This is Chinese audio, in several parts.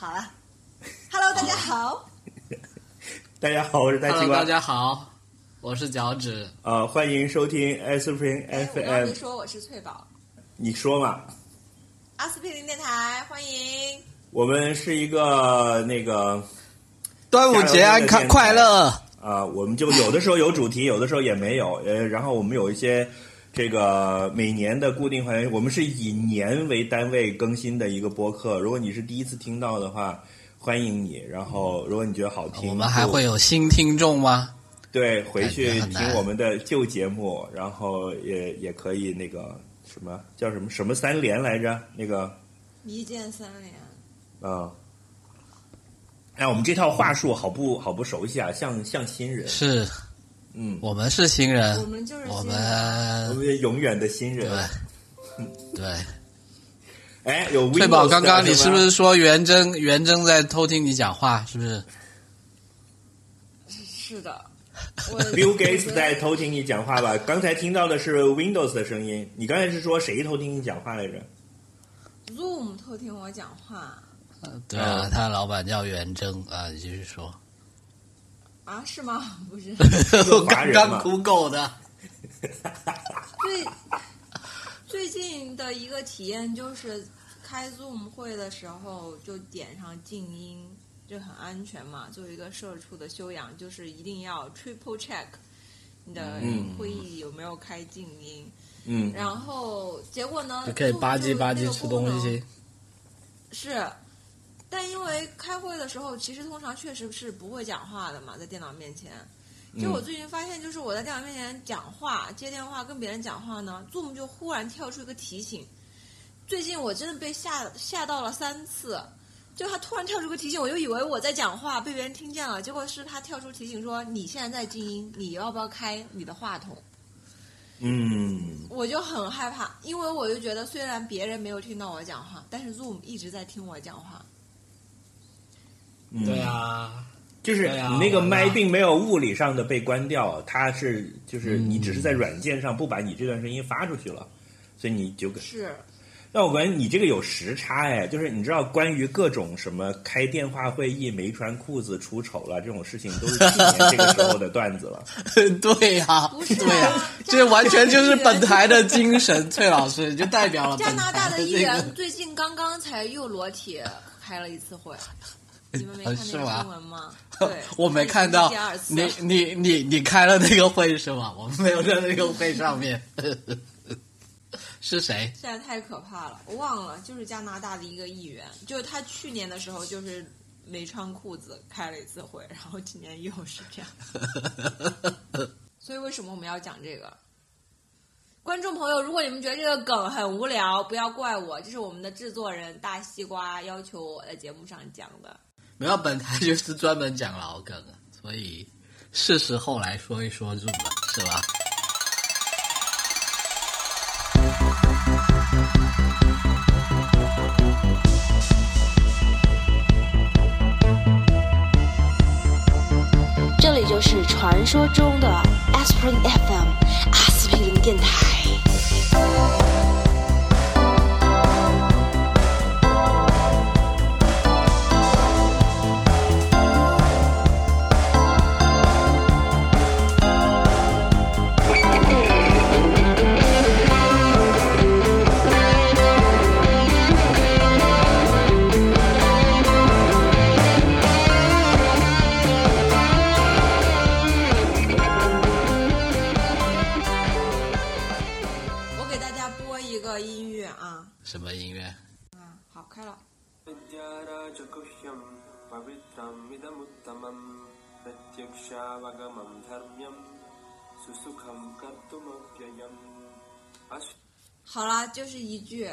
好了，Hello，大家好。大家好，我是大西 Hello，瓜。大家好，我是脚趾。呃，欢迎收听 Spring 哎，我刚 FM 没。说我是翠宝，你说嘛？阿司匹林电台，欢迎。我们是一个那个端午节安康快乐！啊、我们就有的时候有主题，有的时候也没有。呃，然后我们有一些这个每年的固定环节，我们是以年为单位更新的一个播客。如果你是第一次听到的话，欢迎你。然后，如果你觉得好听，我们还会有新听众吗？对回去听我们的旧节目，然后也也可以那个什么叫什么什么三连来着？那个一键三连，啊。哎，我们这套话术好不好不熟悉啊？像像新人，是嗯，我们是新人我，们就是我新人我们们永远的新人。对 对。哎，有翠宝，Windows 刚刚你是不是说元征元征在偷听你讲话？是不是？是的。我 Bill 我 Gates 在偷听你讲话吧？刚才听到的是 Windows 的声音，你刚才是说谁偷听你讲话来着？Zoom 偷听我讲话对啊，他老板叫元征啊，你继续说。啊？是吗？不是。刚刚 Google 的。最最近的一个体验就是开 Zoom 会的时候就点上静音，就很安全嘛。作为一个社畜的修养，就是一定要 triple check 你的嗯会议有没有开静音。嗯，然后结果呢？就可以吧唧吧唧吃东西。是，但因为开会的时候，其实通常确实是不会讲话的嘛，在电脑面前。就嗯我最近发现，就是我在电脑面前讲话、接电话、跟别人讲话呢，Zoom 就忽然跳出一个提醒。最近我真的被吓吓到了三次，就他突然跳出个提醒，我就以为我在讲话被别人听见了，结果是他跳出提醒说你现在在静音，你要不要开你的话筒？嗯，我就很害怕，因为我就觉得虽然别人没有听到我讲话，但是 Zoom 一直在听我讲话。嗯对，啊，就是你那个麦并没有物理上的被关掉，它是就是嗯你只是在软件上不把你这段声音发出去了，所以你就是，那我感觉你这个有时差哎，就是你知道关于各种什么开电话会议没穿裤子出丑了这种事情，都是去年这个时候的段子了。对呀、不是啊对呀、这完全就是本台的精神。崔老师就代表了加拿大的艺台这个人最近刚刚才又裸体开了一次会，你们没看新闻吗？对，我没看到第二次你你你你开了那个会是吗？我没有在那个会上面。是谁？现在太可怕了，我忘了，就是加拿大的一个议员，就是他去年的时候就是没穿裤子开了一次会，然后今年又是这样。所以为什么我们要讲这个？观众朋友，如果你们觉得这个梗很无聊，不要怪我，这是我们的制作人大西瓜要求我在节目上讲的。没有，本台就是专门讲老梗的，所以是时候来说一说入门，是吧？这里就是传说中的 Aspirin FM 阿司匹林电台。पवित्रमिदमुत्तमं प्रत्यक्षावगमं धर्म्यं सुसुखं कर्तुमव्ययम् अश् 好啦，就是一句，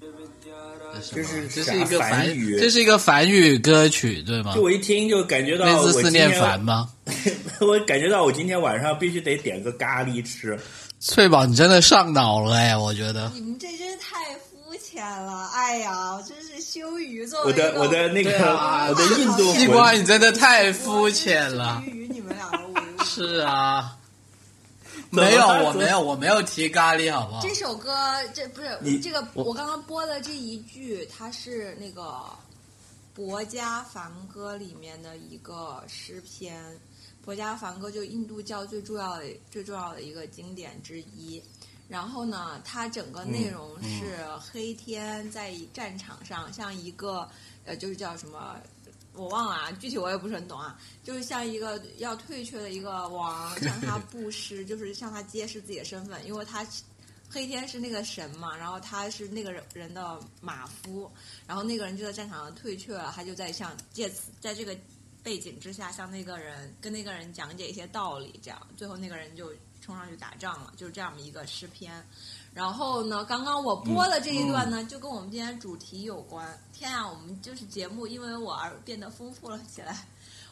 这是这啥是一个梵梵语这是一个梵语歌曲，对吗就？我一听就感觉到类我今似思念天梵吗？我感觉到我今天晚上必须得点个咖喱吃。翠宝，你真的上脑了哎，我觉得。你们这真是太 肤浅了，哎呀，我真是羞于作为我的我的那个、啊我的印度西瓜，你真的太肤浅了。羞于与你们两个。是啊，没有，我没有，我没有提咖喱，好不好？这首歌这不是这个，我刚刚播的这一句，它是那个《博家梵歌》里面的一个诗篇。博家梵歌就印度教最重要的、最重要的一个经典之一。然后呢，它整个内容是黑天在战场上像一个呃，就是叫什么。我忘了啊，具体我也不是很懂啊，就是像一个要退却的一个王，向他布施，就是向他揭示自己的身份，因为他黑天是那个神嘛，然后他是那个人人的马夫，然后那个人就在战场上退却了，他就在向借此在这个背景之下向那个人跟那个人讲解一些道理，这样最后那个人就冲上去打仗了，就是这样的一个诗篇。然后呢，刚刚我播的这一段呢，就跟我们今天主题有关。天啊，我们就是节目因为我而变得丰富了起来。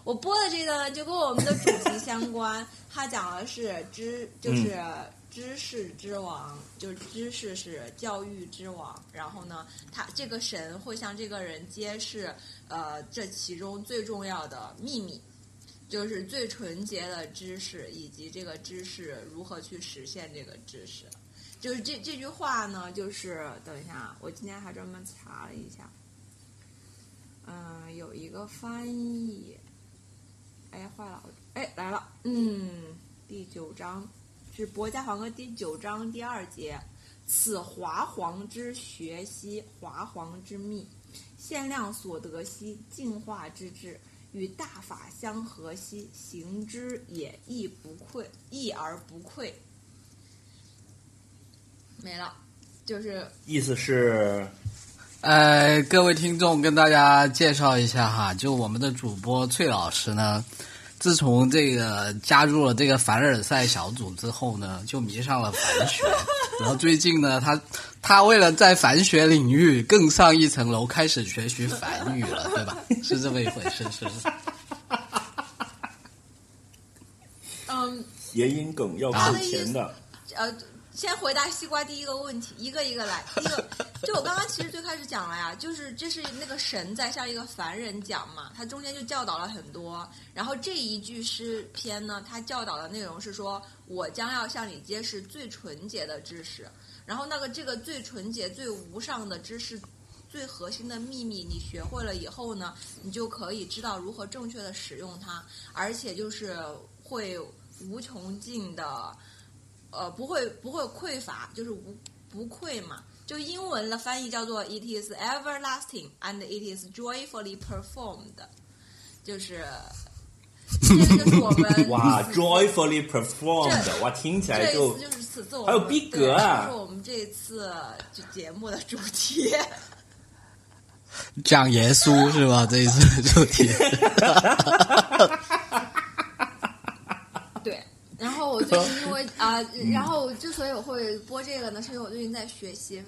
我播的这一段呢，就跟我们的主题相关。它讲的是知，就是知识之王，就是知识是教育之王。然后呢，他这个神会向这个人揭示，呃，这其中最重要的秘密，就是最纯洁的知识，以及这个知识如何去实现这个知识。就是这这句话呢，就是等一下，啊我今天还专门查了一下，嗯，有一个翻译，哎，坏了，哎，来了，嗯，第九章是《博家黄歌》第九章第二节，此华黄之学兮，华黄之秘，限量所得兮，净化之至。与大法相合兮，行之也亦不愧，亦而不愧。没了，就是意思是呃，各位听众，跟大家介绍一下哈，就我们的主播翠老师呢，自从这个加入了这个凡尔赛小组之后呢，就迷上了凡学。然后最近呢，他他为了在凡学领域更上一层楼，开始学习梵语了，对吧？是这么一回事，是不是？嗯谐音梗要扣他的意思钱的。呃，先回答西瓜第一个问题，一个一个来。第 一个，就我刚刚其实最开始讲了呀，就是这是那个神在向一个凡人讲嘛，他中间就教导了很多。然后这一句诗篇呢，他教导的内容是说，我将要向你揭示最纯洁的知识。然后那个这个最纯洁、最无上的知识。最核心的秘密，你学会了以后呢，你就可以知道如何正确的使用它，而且就是会无穷尽的，呃，不会不会匮乏，就是无不匮嘛。就英文的翻译叫做 "It is everlasting and it is joyfully performed"，就是 这就是我们哇，joyfully performed，哇，听起来就这一次就是此次我们还有逼格啊对这是我们这一次就节目的主题。讲耶稣是吧？这一次主题。对，然后我最近因为 啊、然后之所以我会播这个呢，是因为我最近在学习，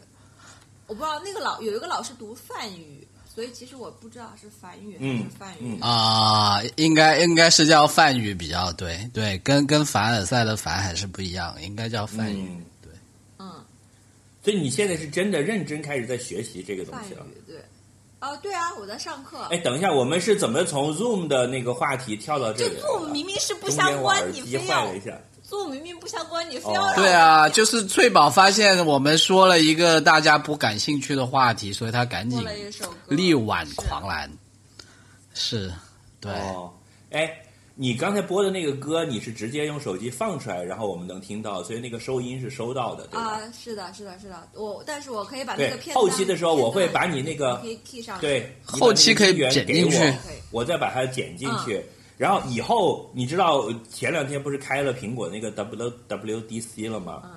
我不知道那个老有一个老师读梵语，所以其实我不知道是梵语还是嗯梵语。啊、应该应该是叫梵语比较对，对，跟跟凡尔赛的凡还是不一样，应该叫梵语。嗯对，嗯，所以你现在是真的认真开始在学习这个东西了。对。哦，对啊，我在上课。哎，等一下，我们是怎么从 Zoom 的那个话题跳到这这里来的？Zoom 明明是不相关你非要坏了一下。Zoom 明明不相关，你非哦要让对啊，就是翠宝发现我们说了一个大家不感兴趣的话题，所以他赶紧力挽狂澜。是，对，哦，哎，你刚才播的那个歌，你是直接用手机放出来，然后我们能听到，所以那个收音是收到的，对吧？啊，是的，是的，是的，我但是我可以把那个后期的时候我会把你那个可以 key 上，对，后期可以剪进去我我再把它剪进去。嗯然后以后你知道前两天不是开了苹果那个 WWDC 了吗？嗯，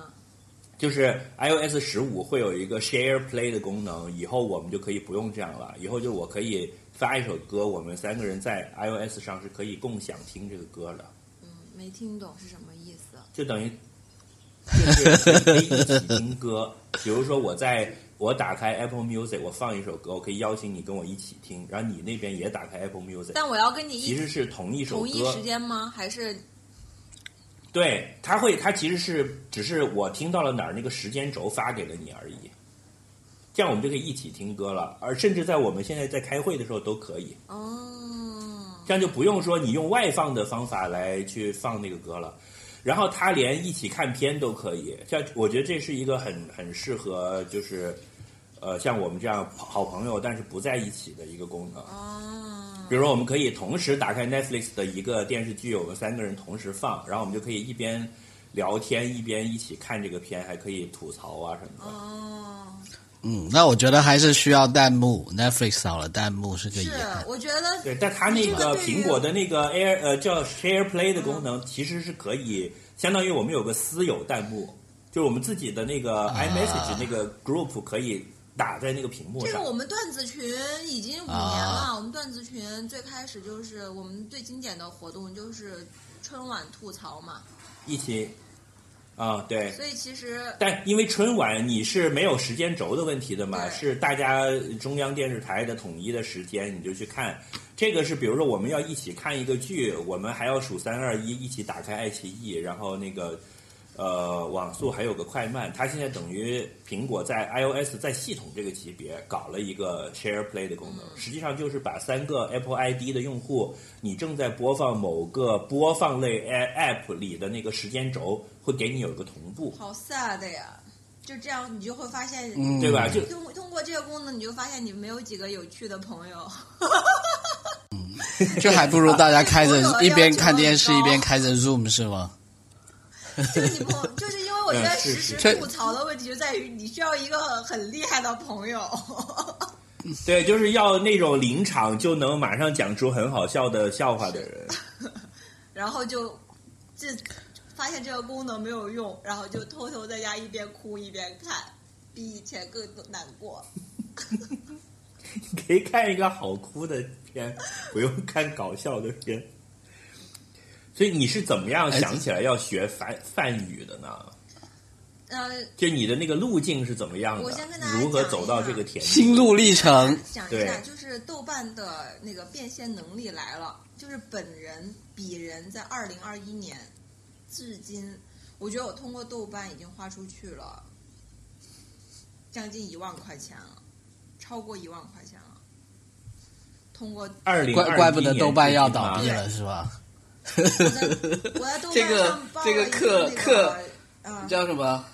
就是 iOS 十五会有一个 Share Play 的功能，以后我们就可以不用这样了。以后就我可以发一首歌，我们三个人在 iOS 上是可以共享听这个歌的，嗯，没听懂是什么意思。就等于就是可以一起听歌。比如说我在我打开 Apple Music，我放一首歌，我可以邀请你跟我一起听，然后你那边也打开 Apple Music，但我要跟你一其实是同一首同一。时间吗？还是对，他会，他其实是只是我听到了哪儿那个时间轴发给了你而已。这样我们就可以一起听歌了，而甚至在我们现在在开会的时候都可以。哦？这样就不用说你用外放的方法来去放那个歌了。然后他连一起看片都可以。像我觉得这是一个很很适合就是呃像我们这样好朋友但是不在一起的一个功能。哦，比如说，我们可以同时打开 Netflix 的一个电视剧，我们三个人同时放，然后我们就可以一边聊天一边一起看这个片，还可以吐槽啊什么的。哦，嗯，那我觉得还是需要弹幕，Netflix 少了弹幕是个遗是憾。，我觉得对，但它那个苹果的那个 Air 呃叫 Share Play 的功能，其实是可以相当于我们有个私有弹幕，就是我们自己的那个啊 iMessage 那个 group 可以打在那个屏幕上这个。我们段子群已经五年了。啊我们段子群最开始就是我们最经典的活动就是春晚吐槽嘛，一起啊，对。所以其实但因为春晚你是没有时间轴的问题的嘛，是大家中央电视台的统一的时间，你就去看。这个是比如说我们要一起看一个剧，我们还要数三二一，一起打开爱奇艺，然后那个呃网速还有个快慢。它现在等于苹果在 iOS 在系统这个级别搞了一个 Share Play 的功能，实际上就是把三个 Apple ID 的用户，你正在播放某个播放类 App 里的那个时间轴，会给你有一个同步。好 sad 呀，就这样你就会发现，嗯，对吧？就通通过这个功能，你就发现你没有几个有趣的朋友。就还不如大家 开着一边看电视一边开着 Zoom 是吗？就是你朋，就是因为我觉得实时吐槽的问题就在于你需要一个很厉害的朋友。对，就是要那种临场就能马上讲出很好笑的笑话的人。然后就这发现这个功能没有用，然后就偷偷在家一边哭一边看，比以前更难过。可以看一个好哭的片，不用看搞笑的片。所以你是怎么样想起来要学梵梵语的呢？呃，就你的那个路径是怎么样的？我先跟大家如何走到这个田？心路历程。讲一下，就是豆瓣的那个变现能力来了，就是本人鄙人在二零二一年至今，我觉得我通过豆瓣已经花出去了将近一万块钱了，超过一万块钱了。通过二零怪怪不得豆瓣要倒闭了是吧？我在豆瓣这个上报这个了一那课课叫什么？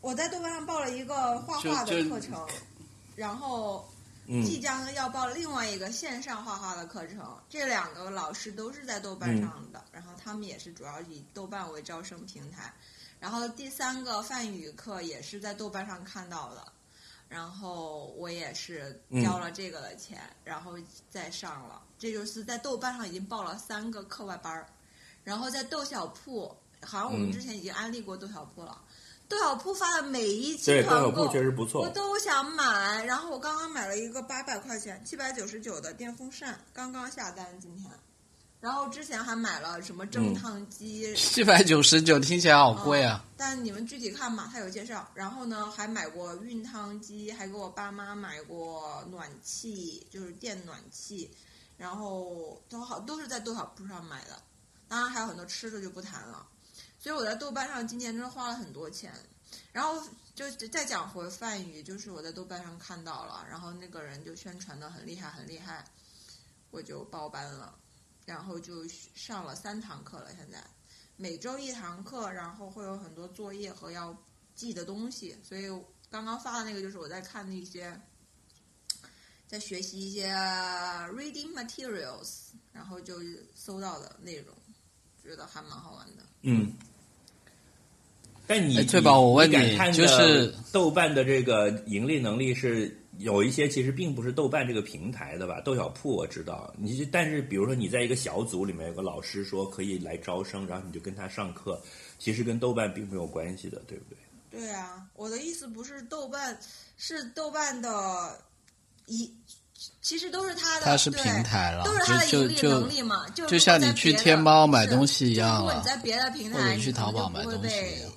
我在豆瓣上报了一个画画的课程，然后嗯即将要报另外一个线上画画的课程。这两个老师都是在豆瓣上的，然后他们也是主要以豆瓣为招生平台。然后第三个梵语课也是在豆瓣上看到的，然后我也是交了这个的钱，然后再上了。这就是在豆瓣上已经报了三个课外班儿，然后在豆小铺，好像我们嗯之前已经安利过豆小铺了。豆小铺发的每一期对，豆团购小铺确实不我。都想买，然后我刚刚买了一个八百块钱、七百九十九的电风扇，刚刚下单今天。然后之前还买了什么蒸烫机，七百九十九听起来好贵啊！嗯但你们具体看嘛，它有介绍。然后呢，还买过熨烫机，还给我爸妈买过暖气，就是电暖气，然后都好都是在豆小铺上买的。当然还有很多吃的就不谈了。所以我在豆瓣上今年真的花了很多钱。然后就再讲回梵语，就是我在豆瓣上看到了，然后那个人就宣传的很厉害很厉害，我就报班了，然后就上了三堂课了，现在。每周一堂课，然后会有很多作业和要记的东西，所以刚刚发的那个就是我在看的一些，在学习一些 reading materials，然后就搜到的内容，觉得还蛮好玩的。嗯。但你哎翠宝我问你敢看的就是豆瓣的这个盈利能力是有一些其实并不是豆瓣这个平台的吧？豆小铺我知道，你就但是比如说你在一个小组里面有个老师说可以来招生，然后你就跟他上课，其实跟豆瓣并没有关系的，对不对？对啊，我的意思不是豆瓣，是豆瓣的一，其实都是它的，它是平台了都是它的盈利就就能力嘛，就就像你去天猫买东西一样了如果你在别的平或者台，你去淘宝买东西一样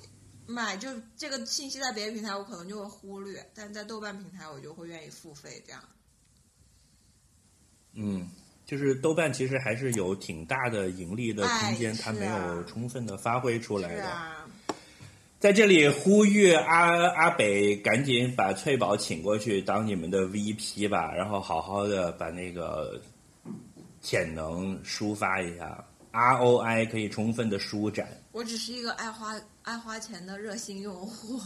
买，就这个信息在别的平台我可能就会忽略，但在豆瓣平台我就会愿意付费这样。嗯，就是豆瓣其实还是有挺大的盈利的空间，哎它没有充分的发挥出来的。啊，在这里呼吁阿阿北赶紧把翠宝请过去当你们的 VP 吧，然后好好的把那个潜能抒发一下。ROI 可以充分的舒展。我只是一个爱花爱花钱的热心用户。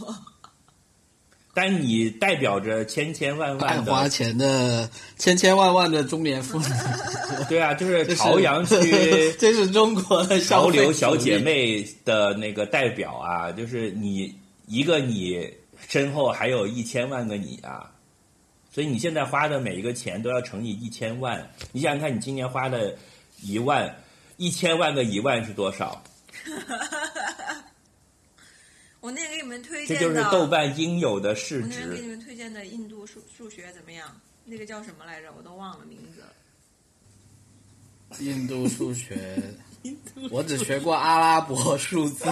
但你代表着千千万万的，花钱的千千万万的中年妇女，对啊，就是朝阳区 这是中国的消潮流小姐。妹的那个代表啊，就是你一个你身后还有一千万个你啊，所以你现在花的每一个钱都要乘以一千万。你想想看，你今年花的一万，一千万个一万是多少？我那天给你们推荐的，就是豆瓣应有的市值我那天给你。们推荐的印度数数学怎么样？那个叫什么来着？我都忘了名字。印度数学，我只学过阿拉伯数字，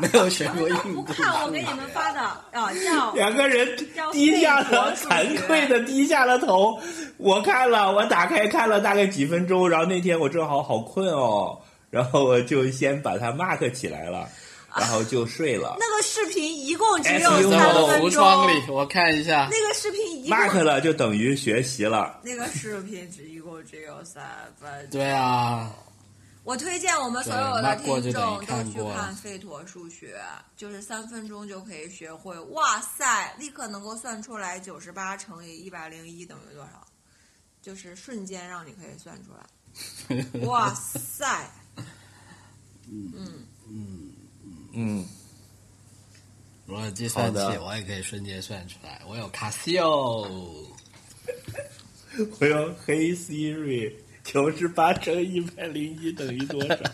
没有学过印度不看我给你。们发的啊，叫 两个人低下了，惭愧的低下了头。我看了，我打开看了大概几分钟，然后那天我正好好困哦，然后我就先把它 mark 起来了，然后就睡了。那个视频一共只有在三分我的橱窗里钟，，我看一下。那个视频一共 mark 了就等于学习了。那个视频只一共只有三分钟。对啊，我推荐我们所有的听众都去看费陀数学，就是三分钟就可以学会。哇塞，立刻能够算出来九十八乘以一百零一等于多少，就是瞬间让你可以算出来。哇塞，嗯嗯。嗯嗯，我有计算器，我也可以瞬间算出来。我有卡西欧，我有黑 Siri，九十八乘一百零一等于多少？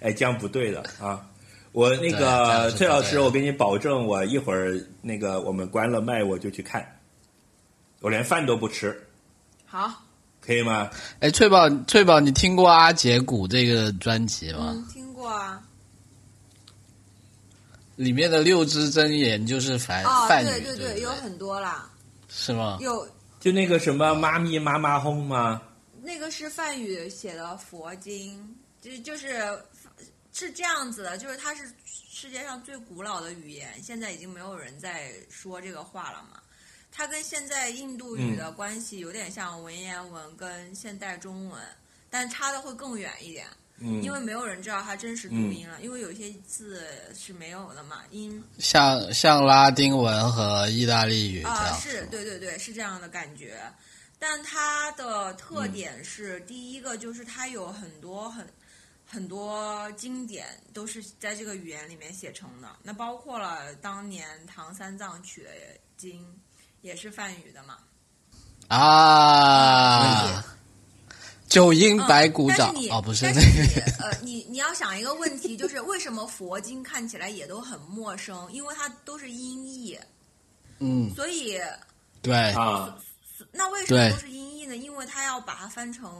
哎，这样不对的啊！我那个是崔老师，我给你保证，我一会儿那个我们关了麦我就去看，我连饭都不吃，好，可以吗？哎，翠宝，翠宝，你听过阿杰古这个专辑吗？嗯，听过啊。里面的六字真言就是梵哦，梵语，对对对有很多啦，是吗？有就那个什么妈咪妈妈哄吗？那个是梵语写的佛经，就就是是这样子的，就是它是世界上最古老的语言，现在已经没有人在说这个话了嘛。它跟现在印度语的关系有点像文言文跟现代中文，但差的会更远一点，嗯，因为没有人知道它真实读音了，因为有些字是没有的嘛，音像像拉丁文和意大利语这啊、样。是对对对，是这样的感觉。但它的特点是，第一个就是它有很多很很多经典都是在这个语言里面写成的，那包括了当年唐三藏取的经，也是梵语的嘛。啊，九阴白骨爪哦，不是但那个你呃，你你要想一个问题，就是为什么佛经看起来也都很陌生？因为它都是音译，嗯，所以对，啊，那为什么都是音译呢？因为它要把它翻成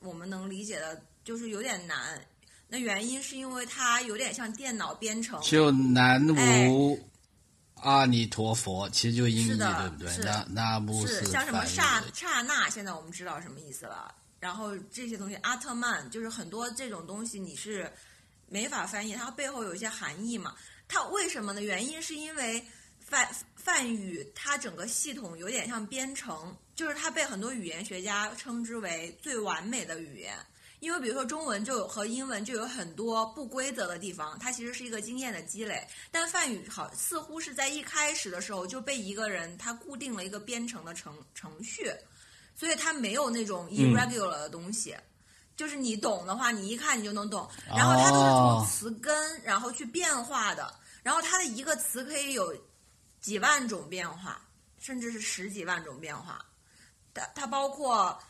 我们能理解的，就是有点难。那原因是因为它有点像电脑编程，就南哎无阿弥陀佛，其实就音译，对不对？那那不是像什么梵刹刹那，现在我们知道什么意思了。然后这些东西，阿特曼就是很多这种东西，你是没法翻译，它背后有一些含义嘛。它为什么呢？原因是因为梵梵语它整个系统有点像编程，就是它被很多语言学家称之为最完美的语言。因为比如说中文就有和英文就有很多不规则的地方，它其实是一个经验的积累。但梵语好似乎是在一开始的时候就被一个人他固定了一个编程的程程序，所以它没有那种 irregular 的东西。就是你懂的话，你一看你就能懂。然后它都是哦从词根然后去变化的，然后它的一个词可以有几万种变化，甚至是十几万种变化。它它包括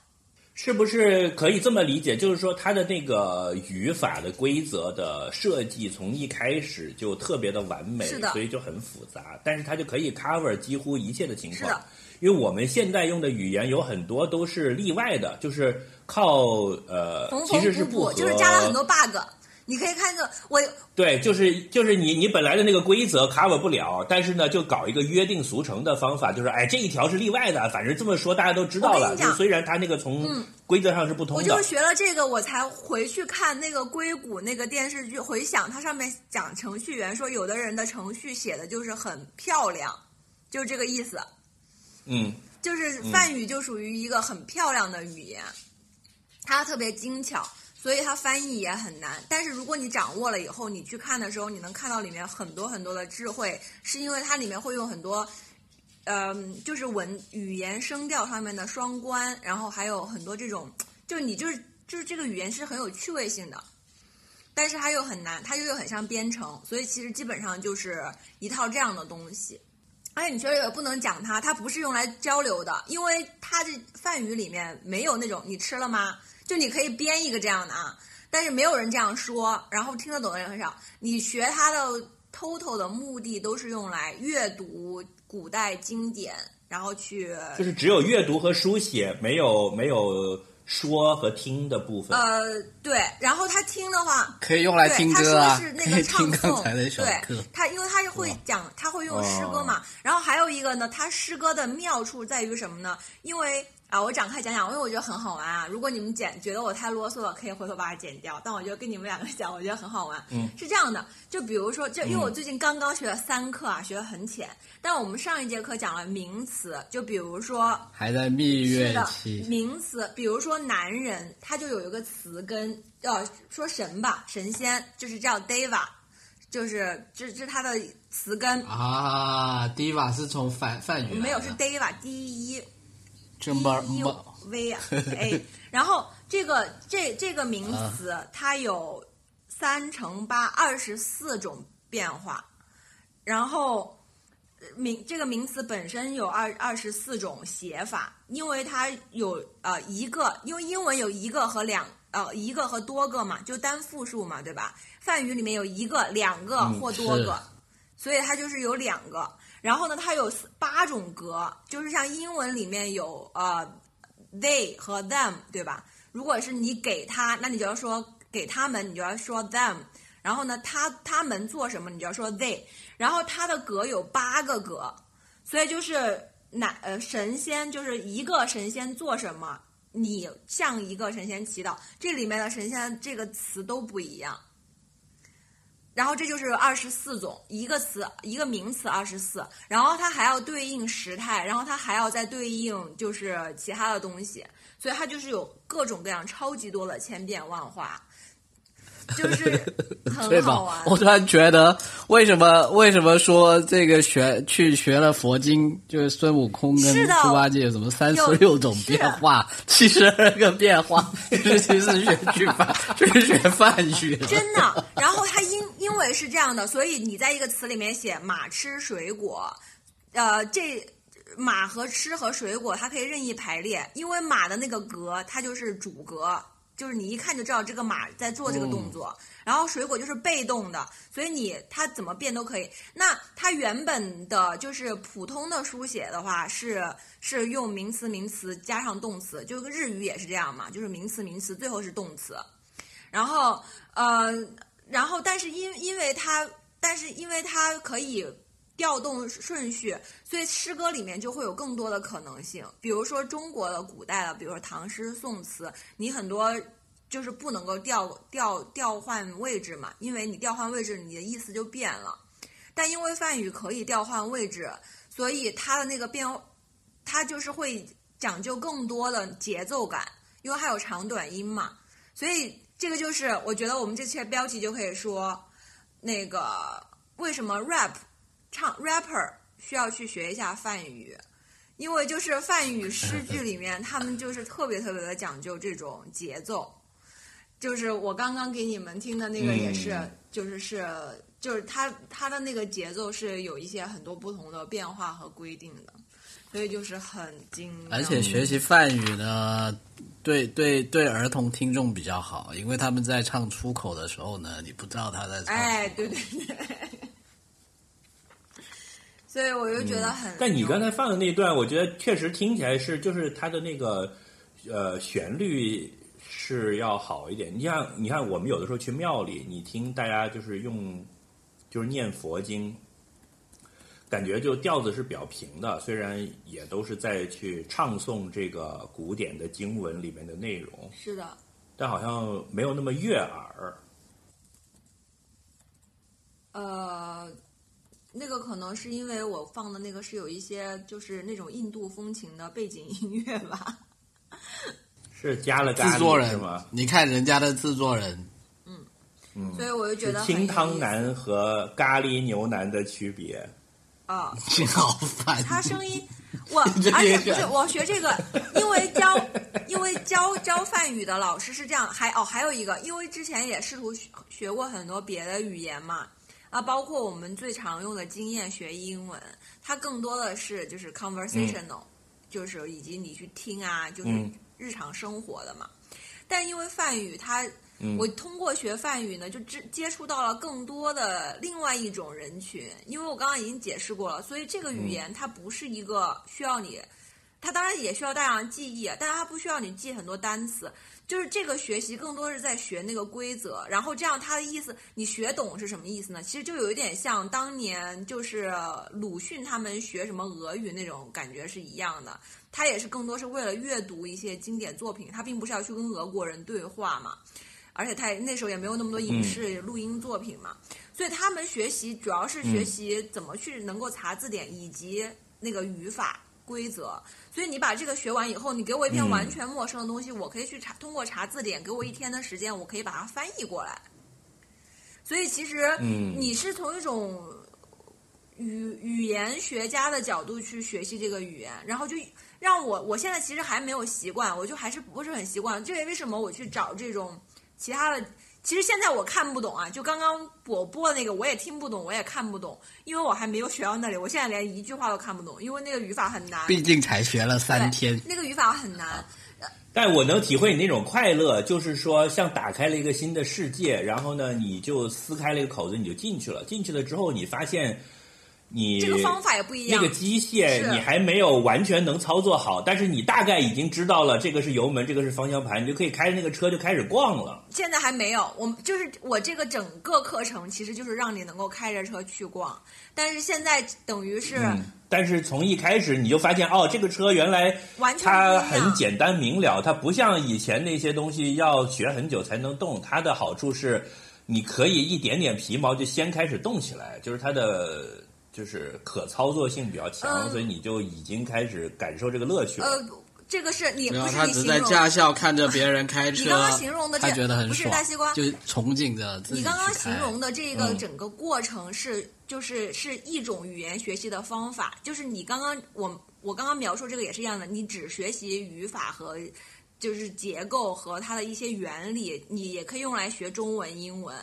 是不是可以这么理解？就是说，它的那个语法的规则的设计，从一开始就特别的完美，是的所以就很复杂。但是它就可以 cover 几乎一切的情况是的。因为我们现在用的语言有很多都是例外的，就是靠呃，缝其实是缝补补，就是加了很多 bug。你可以看个我对，就是就是你你本来的那个规则 cover 不了，但是呢，就搞一个约定俗成的方法，就是哎这一条是例外的，反正这么说大家都知道了。就是虽然它那个从嗯规则上是不通的，我就是学了这个，我才回去看那个硅谷那个电视剧，回想它上面讲程序员说，有的人的程序写的就是很漂亮，就是这个意思。嗯。就是梵语就属于一个很漂亮的语言。它特别精巧，所以它翻译也很难。但是如果你掌握了以后，你去看的时候，你能看到里面很多很多的智慧，是因为它里面会用很多。嗯，就是文语言声调上面的双关，然后还有很多这种，就是你就是就是这个语言是很有趣味性的，但是它又很难，它又又很像编程，所以其实基本上就是一套这样的东西。而且你确实也不能讲它，它不是用来交流的，因为它这梵语里面没有那种你吃了吗？就你可以编一个这样的啊，但是没有人这样说，然后听得懂的人很少。你学它的 total 的目的都是用来阅读古代经典，然后去就是只有阅读和书写，没有没有说和听的部分。呃对，然后他听的话。可以用来听歌啊，的是那可以个唱听刚诵，才那首歌对。他，因为他会讲，他会用诗歌嘛。然后还有一个呢，他诗歌的妙处在于什么呢？因为啊，我展开讲讲，因为我觉得很好玩啊。如果你们剪觉得我太啰嗦了，可以回头把它剪掉。但我觉得跟你们两个讲，我觉得很好玩。嗯，是这样的，就比如说，就因为我最近刚刚学了三课啊，学的很浅。但我们上一节课讲了名词，就比如说还在蜜是的月期，名词，比如说男人，他就有一个词根，呃，说神吧，神仙就是叫 deva，就是这这是它的词根，啊 deva 是从梵梵语没有是 deva d e 就 d mer e mer v a，然后这个这这个名词它有三乘八二十四种变化，然后。呃名这个名词本身有二二十四种写法，因为它有呃一个，因为英文有一个和两呃一个和多个嘛，就单复数嘛，对吧？梵语里面有一个、两个嗯或多个，是所以它就是有两个。然后呢，它有八种格，就是像英文里面有呃 they 和 them，对吧？如果是你给他，那你就要说给他们，你就要说 them。然后呢，他他们做什么，你就要说 they。然后它的格有八个格，所以就是哪呃神仙就是一个神仙做什么，你向一个神仙祈祷，这里面的神仙这个词都不一样。然后这就是二十四种，一个词一个名词二十四，然后它还要对应时态，然后它还要再对应就是其他的东西，所以它就是有各种各样超级多的千变万化，就是 很好玩？。我突然觉得，为什么为什么说这个学去学了佛经，就是孙悟空跟猪八戒有什么三十六种变化，七十二个变化，就 是其实是学句法，就是学梵语。真的。然后它因因为是这样的，所以你在一个词里面写马吃水果，呃，这马和吃和水果它可以任意排列，因为马的那个格它就是主格，就是你一看就知道这个马在做这个动作。然后水果就是被动的，所以你它怎么变都可以。那它原本的就是普通的书写的话是是用名词名词加上动词，就跟日语也是这样嘛，就是名词名词最后是动词。然后呃，然后但是因因为它，但是因为它可以调动顺序，所以诗歌里面就会有更多的可能性。比如说中国的古代的，比如说唐诗宋词，你很多就是不能够调调调换位置嘛，因为你调换位置，你的意思就变了。但因为梵语可以调换位置，所以它的那个变，它就是会讲究更多的节奏感，因为它有长短音嘛。所以这个就是我觉得我们这期的标题就可以说，那个为什么 rap 唱 rapper 需要去学一下梵语，因为就是梵语诗句里面他们就是特别特别的讲究这种节奏。就是我刚刚给你们听的那个也是，嗯就是是就是它它的那个节奏是有一些很多不同的变化和规定的，所以就是很精。而且学习梵语呢，对对对儿童听众比较好，因为他们在唱出口的时候呢，你不知道他在唱。哎，对对对，所以我就觉得很。嗯但你刚才放的那段，我觉得确实听起来是，就是它的那个呃旋律是要好一点。你像，你看我们有的时候去庙里，你听大家就是用就是念佛经，感觉就调子是比较平的，虽然也都是在去唱诵这个古典的经文里面的内容，是的，但好像没有那么悦耳。呃，那个可能是因为我放的那个是有一些就是那种印度风情的背景音乐吧。是加了咖制作人吗？，你看人家的制作人，嗯所以我就觉得清汤腩和咖喱牛腩的区别。啊。挺好烦。他声音，我而且不是我学这个，因为教因为教教梵语的老师是这样，还哦还有一个，因为之前也试图学学过很多别的语言嘛，啊，包括我们最常用的经验学英文，它更多的是就是 conversational，、就是以及你去听啊，就是嗯。日常生活的嘛。但因为梵语它嗯。我通过学梵语呢，就接接触到了更多的另外一种人群，因为我刚刚已经解释过了，所以这个语言它不是一个需要你，它当然也需要大量记忆，但是它不需要你记很多单词，就是这个学习更多是在学那个规则，然后这样它的意思你学懂是什么意思呢？其实就有一点像当年就是鲁迅他们学什么俄语那种感觉是一样的，他也是更多是为了阅读一些经典作品，他并不是要去跟俄国人对话嘛。而且他也那时候也没有那么多影视录音作品嘛，所以他们学习主要是学习怎么去能够查字典以及那个语法规则。所以你把这个学完以后，你给我一篇嗯完全陌生的东西，我可以去查，通过查字典，给我一天的时间，我可以把它翻译过来。所以其实嗯你是从一种语语言学家的角度去学习这个语言，然后就让我我现在其实还没有习惯，我就还是不是很习惯。这也为什么我去找这种其他的。其实现在我看不懂啊，就刚刚我播的那个我也听不懂，我也看不懂，因为我还没有学到那里。我现在连一句话都看不懂，因为那个语法很难。毕竟才学了三天，那个语法很难。但我能体会你那种快乐，就是说像打开了一个新的世界，然后呢，你就撕开了一个口子，你就进去了。进去了之后，你发现你这个方法也不一样那个机械你还没有完全能操作好，但是你大概已经知道了这个是油门，这个是方向盘，你就可以开着那个车就开始逛了。现在还没有，我们就是我这个整个课程其实就是让你能够开着车去逛，但是现在等于是嗯，但是从一开始你就发现，哦，这个车原来它很简单明了，它不像以前那些东西要学很久才能动。它的好处是，你可以一点点皮毛就先开始动起来，就是它的就是可操作性比较强，嗯。所以你就已经开始感受这个乐趣了。呃，这个是你不然后他只在驾校看着别人开车，你刚刚形容的这他觉得很不是大西瓜，就憧憬着自己你刚刚形容的这个嗯。整个过程是，就是是一种语言学习的方法，就是你刚刚我我刚刚描述这个也是一样的，你只学习语法和就是结构和它的一些原理，你也可以用来学中文、英文，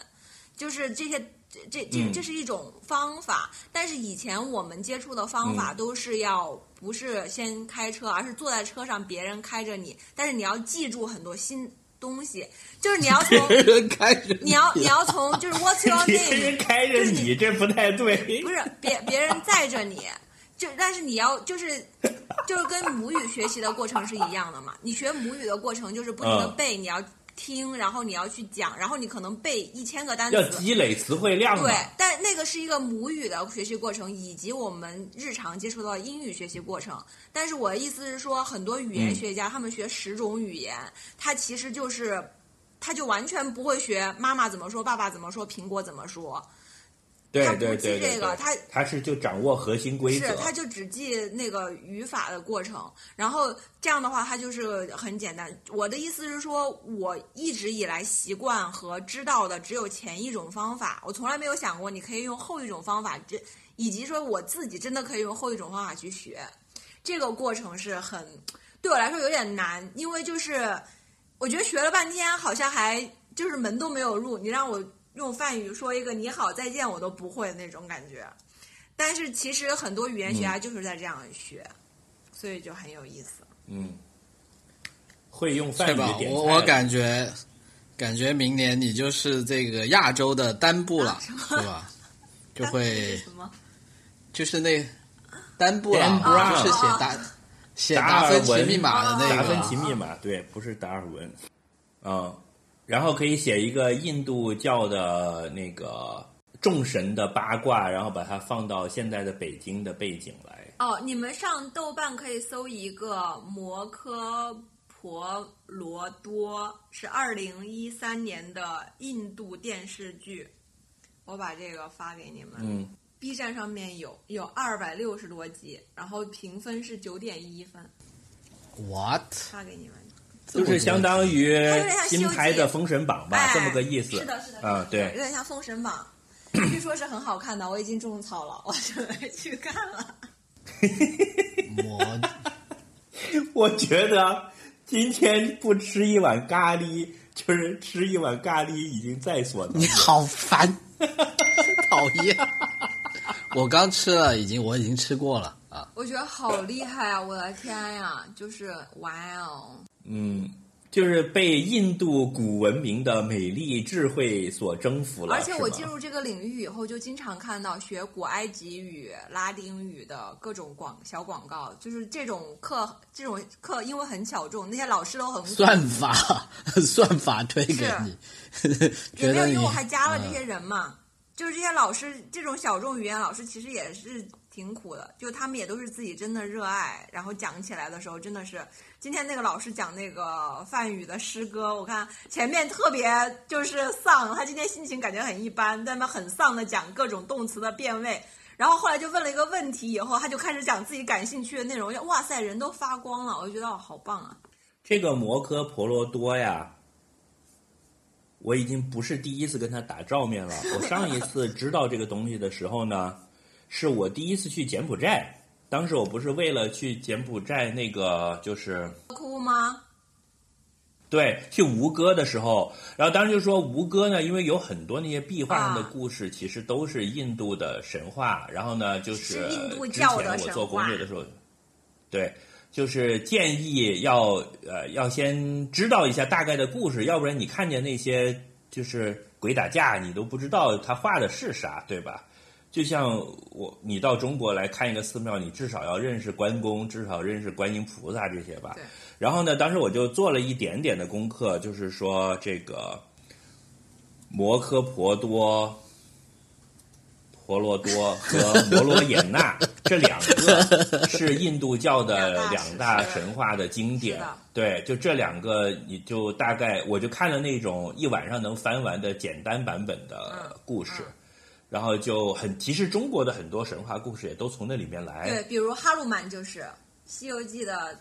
就是这些。这这这是一种方法，但是以前我们接触的方法嗯都是要不是先开车，而是坐在车上，别人开着你，但是你要记住很多新东西，就是你要从别人开着你要你要从就是 What's your name，别人开着你，这不太对。不是别别人载着你，就但是你要就是就是跟母语学习的过程是一样的嘛。你学母语的过程就是不停的嗯背，你要听，然后你要去讲，然后你可能背一千个单要词。积累词汇量对，但那个是一个母语的学习过程，以及我们日常接触到的英语学习过程。但是我的意思是说，很多语言学家、他们学十种语言，他其实就是，他就完全不会学妈妈怎么说，爸爸怎么说，苹果怎么说。对他不记对对对这个他他是就掌握核心规则是，。他就只记那个语法的过程，然后这样的话，他就是很简单。我的意思是说，我一直以来习惯和知道的只有前一种方法，我从来没有想过你可以用后一种方法，这以及说我自己真的可以用后一种方法去学。这个过程是很对我来说有点难，因为就是我觉得学了半天，好像还就是门都没有入。你让我用梵语说一个你好再见，我都不会那种感觉。但是其实很多语言学家就是在这样学，所以就很有意思。嗯，会用梵？语点菜我我感觉，感觉明年你就是这个亚洲的丹布了，对吧？就会什么？就是那丹布就是写达写达达尔文芬奇密码的那达个，芬奇密码，对，不是达尔文，嗯，然后可以写一个印度教的那个众神的八卦，然后把它放到现在的北京的背景来。哦，你们上豆瓣可以搜一个摩诃婆罗多，是二零一三年的印度电视剧，我把这个发给你们。嗯，B 站上面有有二百六十多集，然后评分是九点一分，what？发给你们。就是相当于新拍的《封神榜》吧，哎这么个意思。是的，是的，啊，有，点像《封神榜 》，据说是很好看的，我已经种草了，我准备去看了。我 我觉得今天不吃一碗咖喱，就是吃一碗咖喱已经在所难免。你好烦，讨厌。我刚吃了，已经我已经吃过了啊。我觉得好厉害啊！我的天呀，就是哇哦！嗯，就是被印度古文明的美丽智慧所征服了。而且我进入这个领域以后，就经常看到学古埃及语、拉丁语的各种广小广告，就是这种课，这种课因为很小众，那些老师都很算法，算法推给你，也没有，因为我还加了这嗯。些人嘛，就是这些老师，这种小众语言老师其实也是挺苦的，就他们也都是自己真的热爱，然后讲起来的时候真的是，今天那个老师讲那个梵语的诗歌，我看前面特别就是丧，他今天心情感觉很一般，在那很丧的讲各种动词的变位。然后后来就问了一个问题，以后他就开始讲自己感兴趣的内容，哇塞，人都发光了，我就觉得哦好棒啊！这个摩诃婆罗多呀，我已经不是第一次跟他打照面了。我上一次知道这个东西的时候呢，是我第一次去柬埔寨。当时我不是为了去柬埔寨那个，就是哭吗？对去吴哥的时候，然后当时就说吴哥呢，因为有很多那些壁画上的啊故事，其实都是印度的神话。然后呢，就是是印度之教的神前我做攻话略的时候，对，就是建议要呃要先知道一下大概的故事，要不然你看见那些就是鬼打架，你都不知道他画的是啥，对吧？就像我，你到中国来看一个寺庙，你至少要认识关公，至少认识观音菩萨这些吧。然后呢，当时我就做了一点点的功课，就是说这个摩诃婆多、婆罗多和摩罗衍那 这两个是印度教的两大神话的经典。对，就这两个，你就大概我就看了那种一晚上能翻完的简单版本的故事。嗯然后就很，其实中国的很多神话故事也都从那里面来。对，比如哈鲁曼就是《西游记》的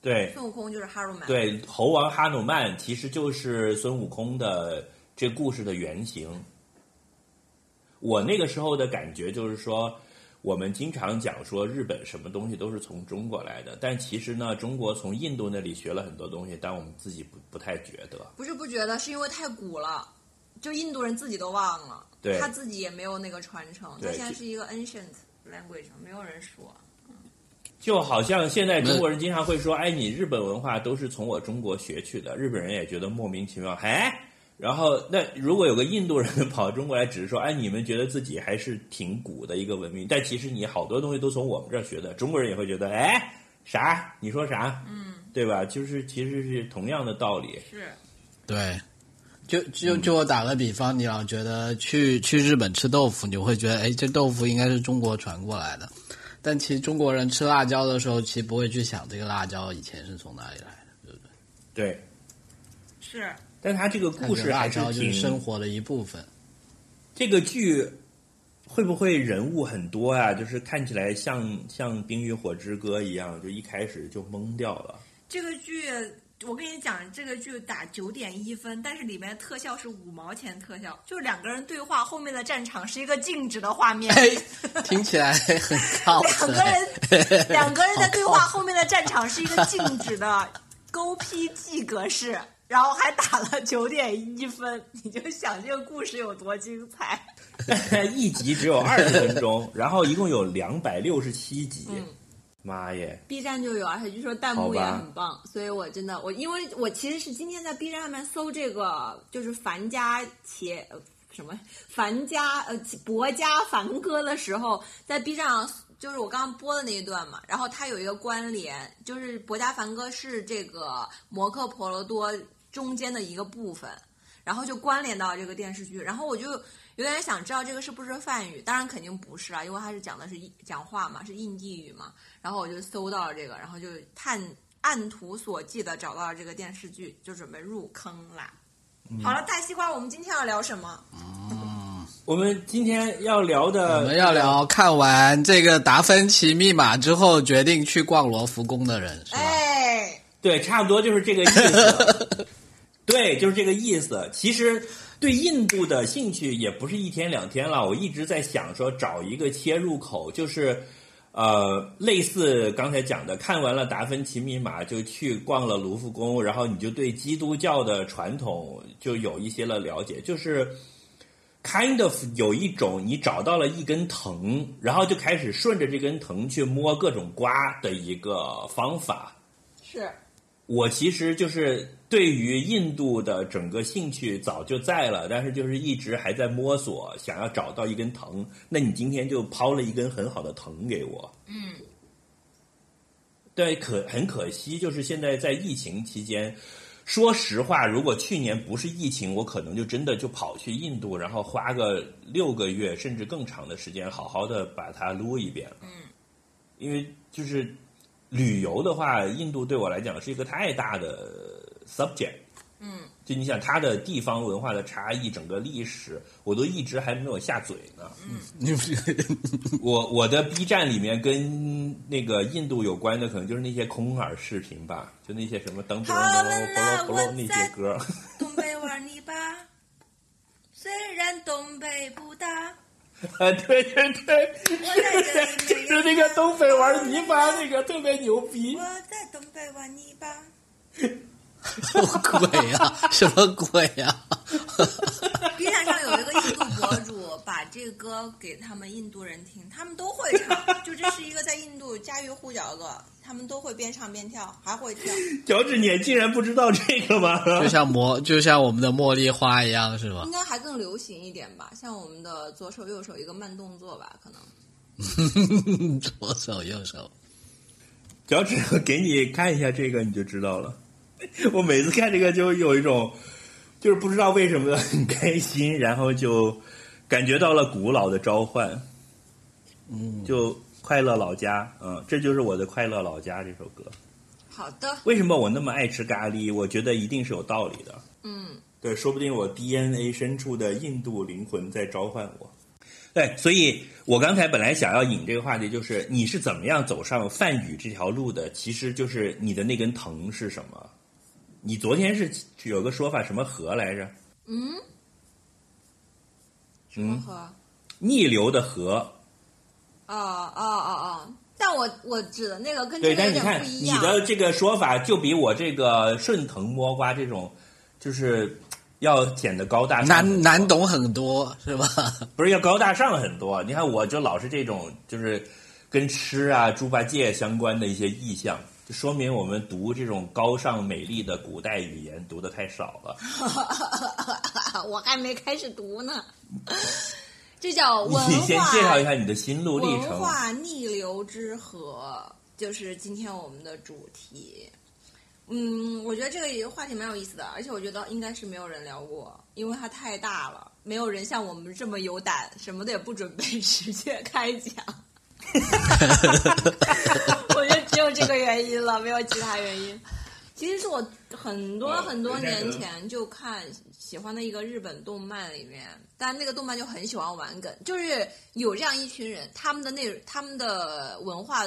对孙悟空就是哈鲁曼。对，猴王哈努曼其实就是孙悟空的这故事的原型。我那个时候的感觉就是说，我们经常讲说日本什么东西都是从中国来的，但其实呢，中国从印度那里学了很多东西，但我们自己不不太觉得。不是不觉得，是因为太古了，就印度人自己都忘了，对他自己也没有那个传承。他现在是一个 ancient language，没有人说。就好像现在中国人经常会说：“哎，你日本文化都是从我中国学去的。”日本人也觉得莫名其妙。哎，然后那如果有个印度人 跑中国来，只是说：“哎，你们觉得自己还是挺古的一个文明，但其实你好多东西都从我们这儿学的。”中国人也会觉得：“哎，啥？你说啥？嗯，对吧？就是其实是同样的道理。是，对，就就就我打个比方，你老觉得去去日本吃豆腐，你会觉得哎，这豆腐应该是中国传过来的，但其实中国人吃辣椒的时候，其实不会去想这个辣椒以前是从哪里来的，对不对？对，是但他这个故事辣还是椒就是挺生活的一部分。这个剧会不会人物很多啊？就是看起来像像《冰与火之歌》一样，就一开始就懵掉了。这个剧。我跟你讲，这个剧打九点一分，但是里面的特效是五毛钱特效，就是两个人对话，后面的战场是一个静止的画面。哎，听起来很靠两个人，两个人的对话后面的战场是一个静止的勾 PG 格式，然后还打了九点一分，你就想这个故事有多精彩。一集只有二十分钟，然后一共有两百六十七集。妈耶！B 站就有，而且据说弹幕也很棒，所以我真的我因为我其实是今天在 B 站上面搜这个就是樊家茄呃 什么樊家呃博家梵歌的时候，在 B 站上就是我刚刚播的那一段嘛，然后它有一个关联，就是博家梵歌是这个摩诃婆罗多中间的一个部分，然后就关联到这个电视剧，然后我就有点想知道这个是不是梵语，当然肯定不是啊，因为它是讲的是印讲话嘛，是印地语嘛。然后我就搜到了这个，然后就探按图索骥的找到了这个电视剧，就准备入坑啦。好了，大西瓜，我们今天要聊什么？我们今天要聊的，我们要聊看完这个达芬奇密码之后，决定去逛罗浮宫的人，是吧？哎，对，差不多就是这个意思。对，就是这个意思。其实对印度的兴趣也不是一天两天了，我一直在想说找一个切入口，就是呃，类似刚才讲的，看完了《达芬奇密码》就去逛了卢浮宫，然后你就对基督教的传统就有一些了了解，就是。kind of 有一种你找到了一根藤，然后就开始顺着这根藤去摸各种瓜的一个方法。是我其实就是对于印度的整个兴趣早就在了，但是就是一直还在摸索，想要找到一根藤。那你今天就抛了一根很好的藤给我。嗯，对，可很可惜，就是现在在疫情期间。说实话，如果去年不是疫情，我可能就真的就跑去印度，然后花个六个月甚至更长的时间，好好的把它撸一遍。嗯，因为就是旅游的话，印度对我来讲是一个太大的 subject。嗯，就你想它的地方文化的差异，整个历史，我都一直还没有下嘴呢。嗯，我我的 B 站里面跟那个印度有关的，可能就是那些空耳视频吧，就那些什么噔噔噔啵啵啵那些歌。东北玩泥巴，虽然东北不大。啊，对对对，就是那个东北玩泥巴那个特别牛逼。我在东北玩泥巴。什么鬼呀？什么鬼呀？B 站上有一个印度博主把这个歌给他们印度人听，他们都会唱。就这是一个在印度家喻户晓的歌，他们都会边唱边跳，还会跳。脚趾，你竟然不知道这个吗？就像魔，就像我们的茉莉花一样，是吧？应该还更流行一点吧，像我们的左手右手一个慢动作吧，可能。左手右手，脚趾，给你看一下这个，你就知道了。我每次看这个就有一种，就是不知道为什么很开心，然后就感觉到了古老的召唤，嗯，就快乐老家，嗯，这就是我的快乐老家这首歌。好的。为什么我那么爱吃咖喱？我觉得一定是有道理的。嗯，对，说不定我 DNA 深处的印度灵魂在召唤我。对，所以我刚才本来想要引这个话题，就是你是怎么样走上梵语这条路的？其实就是你的那根藤是什么？你昨天是有个说法，什么河来着？嗯，什么河？逆流的河。哦哦哦哦！但我我指的那个跟有点不一样你的这个说法，就比我这个顺藤摸瓜这种，就是要显得高大上，难难懂很多，是吧？不是要高大上很多。你看，我就老是这种，就是跟吃啊、猪八戒相关的一些意象。就说明我们读这种高尚美丽的古代语言读的太少了。我还没开始读呢。这叫文化。你先介绍一下你的心路历程。文化逆流之河就是今天我们的主题。嗯，我觉得这个话题蛮有意思的，而且我觉得应该是没有人聊过，因为它太大了，没有人像我们这么有胆，什么的也不准备，直接开讲。我觉得只有这个原因了，没有其他原因。其实是我很多很多年前就看喜欢的一个日本动漫里面，但那个动漫就很喜欢玩梗，就是有这样一群人，他们的那他们的文化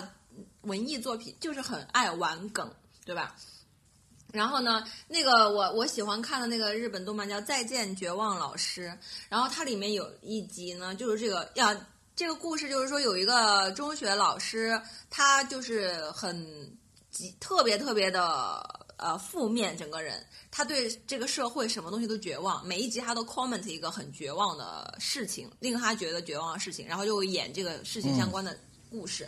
文艺作品就是很爱玩梗，对吧？然后呢，那个我我喜欢看的那个日本动漫叫《再见绝望老师》，然后它里面有一集呢，就是这个呀。这个故事就是说，有一个中学老师，他就是很特别特别的呃负面，整个人他对这个社会什么东西都绝望。每一集他都 comment 一个很绝望的事情，令他觉得绝望的事情，然后就演这个事情相关的故事。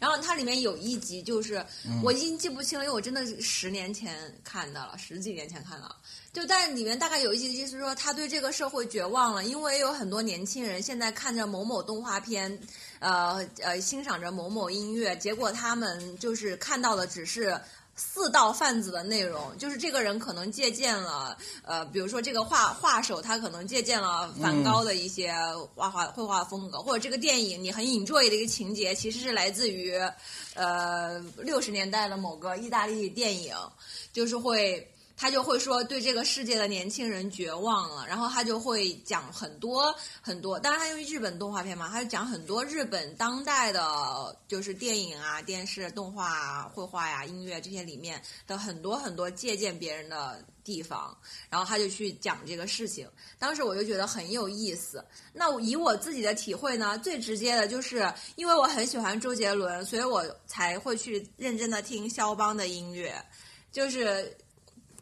然后它里面有一集就是我已经记不清了，因为我真的是十年前看的了，十几年前看的。就但里面大概有一集就是说，他对这个社会绝望了，因为有很多年轻人现在看着某某动画片，呃呃，欣赏着某某音乐，结果他们就是看到的只是四道贩子的内容，就是这个人可能借鉴了，呃，比如说这个画画手他可能借鉴了梵高的一些画画绘画风格，或者这个电影你很 enjoy 的一个情节，其实是来自于呃六十年代的某个意大利电影，就是会。他就会说对这个世界的年轻人绝望了，然后他就会讲很多很多，当然他因为日本动画片嘛，他就讲很多日本当代的，就是电影啊、电视、动画、啊、绘画呀、音乐这些里面的很多很多借鉴别人的地方，然后他就去讲这个事情。当时我就觉得很有意思。那以我自己的体会呢，最直接的就是因为我很喜欢周杰伦，所以我才会去认真的听肖邦的音乐，就是。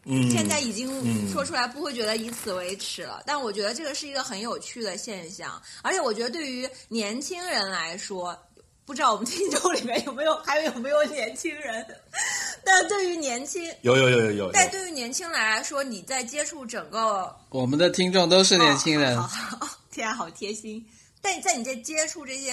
嗯，现在已经嗯。说出来不会觉得以此为耻了，但我觉得这个是一个很有趣的现象，而且我觉得对于年轻人来说，不知道我们听众里面有没有还有没有年轻人，但对于年轻，有有有有有。有，但对于年轻人来说，你在接触整个我们的听众都是年轻人，哦好好好天啊，好贴心。但在你在接触这些，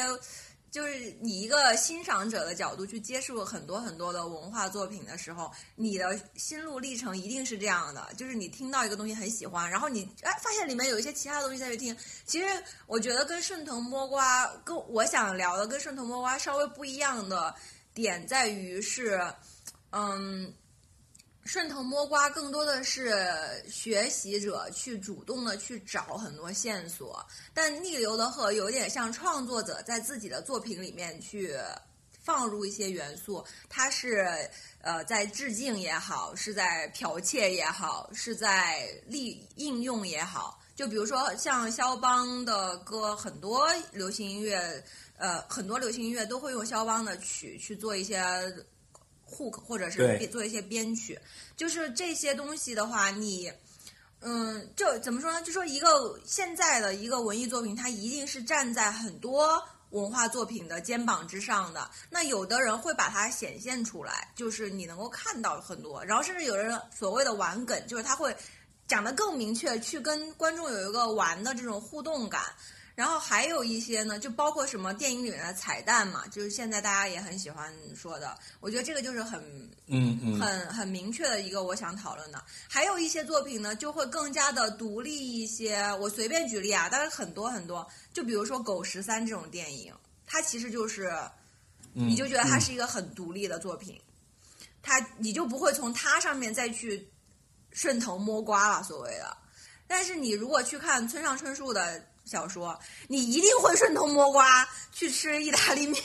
就是你一个欣赏者的角度去接触很多很多的文化作品的时候，你的心路历程一定是这样的：就是你听到一个东西很喜欢，然后你哎发现里面有一些其他的东西再去听。其实我觉得跟顺藤摸瓜，跟我想聊的跟顺藤摸瓜稍微不一样的点在于是，嗯。顺藤摸瓜更多的是学习者去主动的去找很多线索，但逆流的河有点像创作者在自己的作品里面去放入一些元素，它是呃在致敬也好，是在剽窃也好，是在利应用也好。就比如说像肖邦的歌，很多流行音乐，呃，很多流行音乐都会用肖邦的曲去做一些 hook 或者是做一些编曲，就是这些东西的话，你。嗯，就怎么说呢？就说一个现在的一个文艺作品，它一定是站在很多文化作品的肩膀之上的。那有的人会把它显现出来，就是你能够看到很多，然后甚至有人所谓的玩梗，就是他会讲得更明确，去跟观众有一个玩的这种互动感。然后还有一些呢，就包括什么电影里面的彩蛋嘛，就是现在大家也很喜欢说的。我觉得这个就是很嗯嗯，很很明确的一个我想讨论的。还有一些作品呢，就会更加的独立一些。我随便举例啊，但是很多很多，就比如说《狗十三》这种电影，它其实就是，嗯你就觉得它是一个很独立的作品，它你就不会从它上面再去顺藤摸瓜了，所谓的。但是你如果去看村上春树的小说，你一定会顺藤摸瓜去吃意大利面。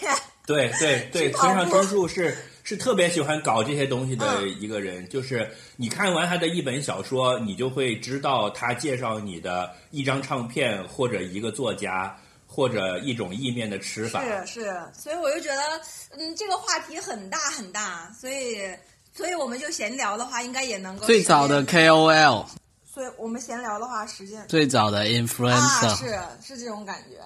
对对 对，村上春树是是特别喜欢搞这些东西的嗯一个人。就是你看完他的一本小说，你就会知道他介绍你的一张唱片或者一个作家或者一种意面的吃法。是是，所以我就觉得，嗯，这个话题很大很大，所以所以我们就闲聊的话，应该也能够最早的 KOL，所以我们闲聊的话，实践最早的啊，influencer，、是是这种感觉。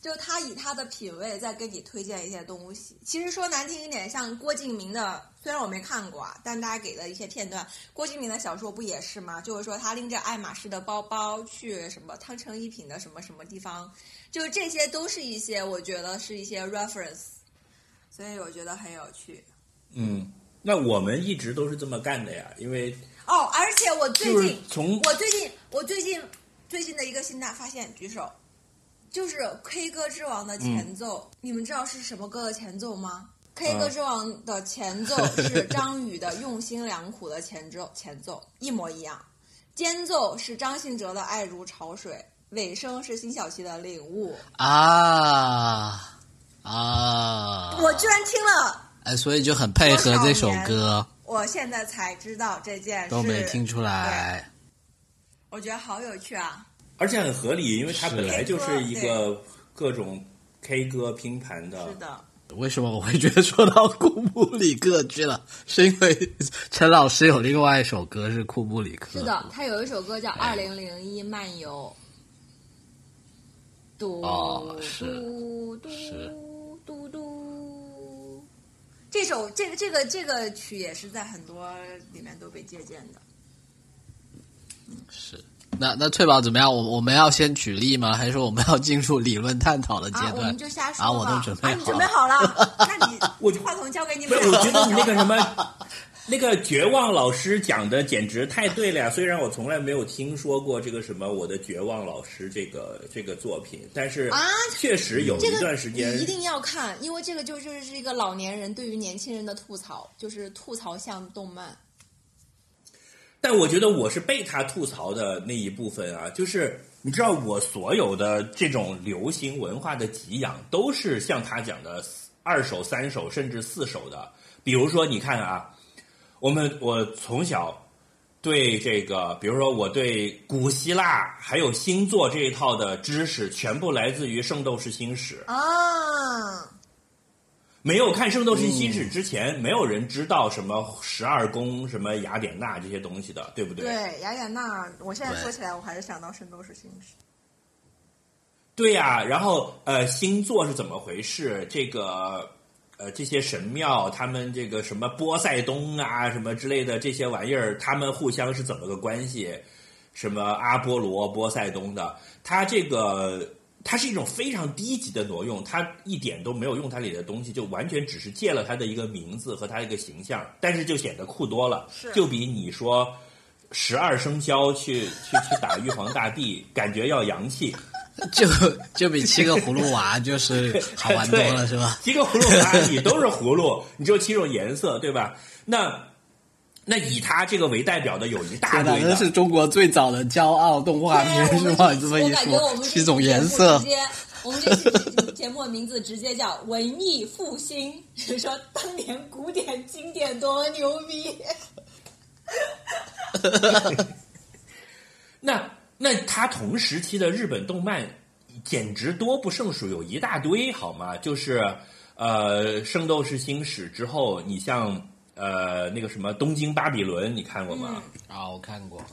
就他以他的品味在给你推荐一些东西。其实说难听一点，像郭敬明的，虽然我没看过啊，但大家给的一些片段，郭敬明的小说不也是吗？就是说他拎着爱马仕的包包去什么汤臣一品的什么什么地方，就是这些都是一些我觉得是一些 reference，所以我觉得很有趣。嗯，那我们一直都是这么干的呀，因为哦，而且我最就是近，从我最近，我最近最近的一个新大发现，举手，就是《K 歌之王》的前奏，你们知道是什么歌的前奏吗？K 歌之王的前奏是张宇的《用心良苦》的前奏，前奏一模一样。间奏是张信哲的《爱如潮水》，尾声是辛晓琪的《领悟》。啊啊！我居然听了，哎，所以就很配合这首歌，我现在才知道这件事，都没听出来。我觉得好有趣啊！而且很合理，因为它本来就是一个各种 K 歌拼盘的。是的。为什么我会觉得说到库布里克去了？是因为陈老师有另外一首歌是库布里克。是的，他有一首歌叫《二零零一漫游》。嘟哦嘟嘟嘟嘟，这首这个这个这个曲也是在很多里面都被借鉴的。是。那那翠宝怎么样？我我们要先举例吗？还是说我们要进入理论探讨的阶啊，段？我们就瞎说啊，我都准备啊，你好准备了。好了？那你我就话筒交给你不是，们。我觉得你那个什么，那个绝望老师讲的简直太对了呀！虽然我从来没有听说过这个什么我的绝望老师这个这个作品，但是啊确实有一段时间你一定要看，因为这个就就是一个老年人对于年轻人的吐槽，就是吐槽向动漫。但我觉得我是被他吐槽的那一部分啊，就是你知道，我所有的这种流行文化的给养，都是像他讲的二手、三手甚至四手的。比如说，你看啊，我们我从小对这个，比如说我对古希腊还有星座这一套的知识，全部来自于《圣斗士星矢》。啊，没有看《圣斗士星矢》之前，没有人知道什么十二宫、什么雅典娜这些东西的，对不对？对，雅典娜，我现在说起来，我还是想到《圣斗士星矢》。对呀、然后呃，星座是怎么回事？这个呃，这些神庙，他们这个什么波塞冬啊，什么之类的这些玩意儿，他们互相是怎么个关系？什么阿波罗、波塞冬的，它这个它是一种非常低级的挪用，它一点都没有用它里的东西，就完全只是借了它的一个名字和它一个形象，但是就显得酷多了，是就比你说十二生肖去去去打玉皇大帝，感觉要洋气。就就比七个葫芦娃就是 好玩多了，是吧？七个葫芦娃你都是葫芦，你只有七种颜色，对吧？那那以他这个为代表的有一大，堆的，这是中国最早的骄傲动画片，是吧？我你这么一我感觉我说，们七种颜色我们这期节目的名字直接叫“文艺复兴”，就是说当年古典经典多牛逼。那那他同时期的日本动漫简直多不胜数，有一大堆，好吗？就是呃，《圣斗士星矢》之后，你像呃那个什么《东京巴比伦》，你看过吗？啊，我看过。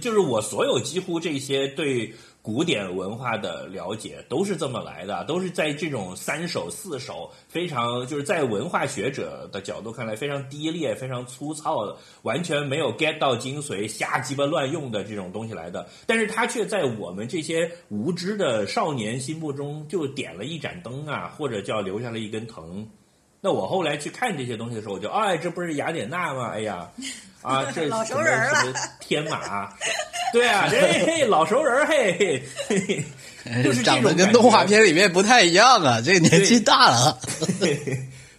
就是我所有几乎这些对古典文化的了解都是这么来的，都是在这种三手四手非常就是在文化学者的角度看来非常低劣、非常粗糙的，完全没有 get 到精髓、瞎鸡巴乱用的这种东西来的。但是它却在我们这些无知的少年心目中就点了一盏灯啊，或者叫留下了一根藤。那我后来去看这些东西的时候，我就哎，这不是雅典娜吗？哎呀，啊，这老熟人了天马，对啊，这老熟人嘿嘿嘿嘿，就是这长得跟动画片里面不太一样啊，这年纪大了。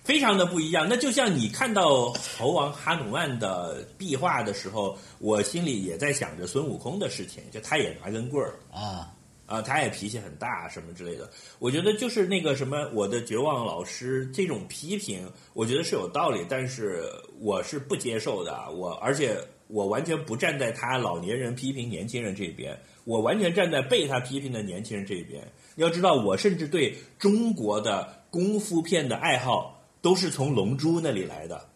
非常的不一样。那就像你看到猴王哈努曼的壁画的时候，我心里也在想着孙悟空的事情，就他也拿根棍儿。啊，啊，他也脾气很大，什么之类的。我觉得就是那个什么，我的绝望老师这种批评，我觉得是有道理，但是我是不接受的。我而且我完全不站在他老年人批评年轻人这边，我完全站在被他批评的年轻人这边。要知道，我甚至对中国的功夫片的爱好都是从《龙珠》那里来的。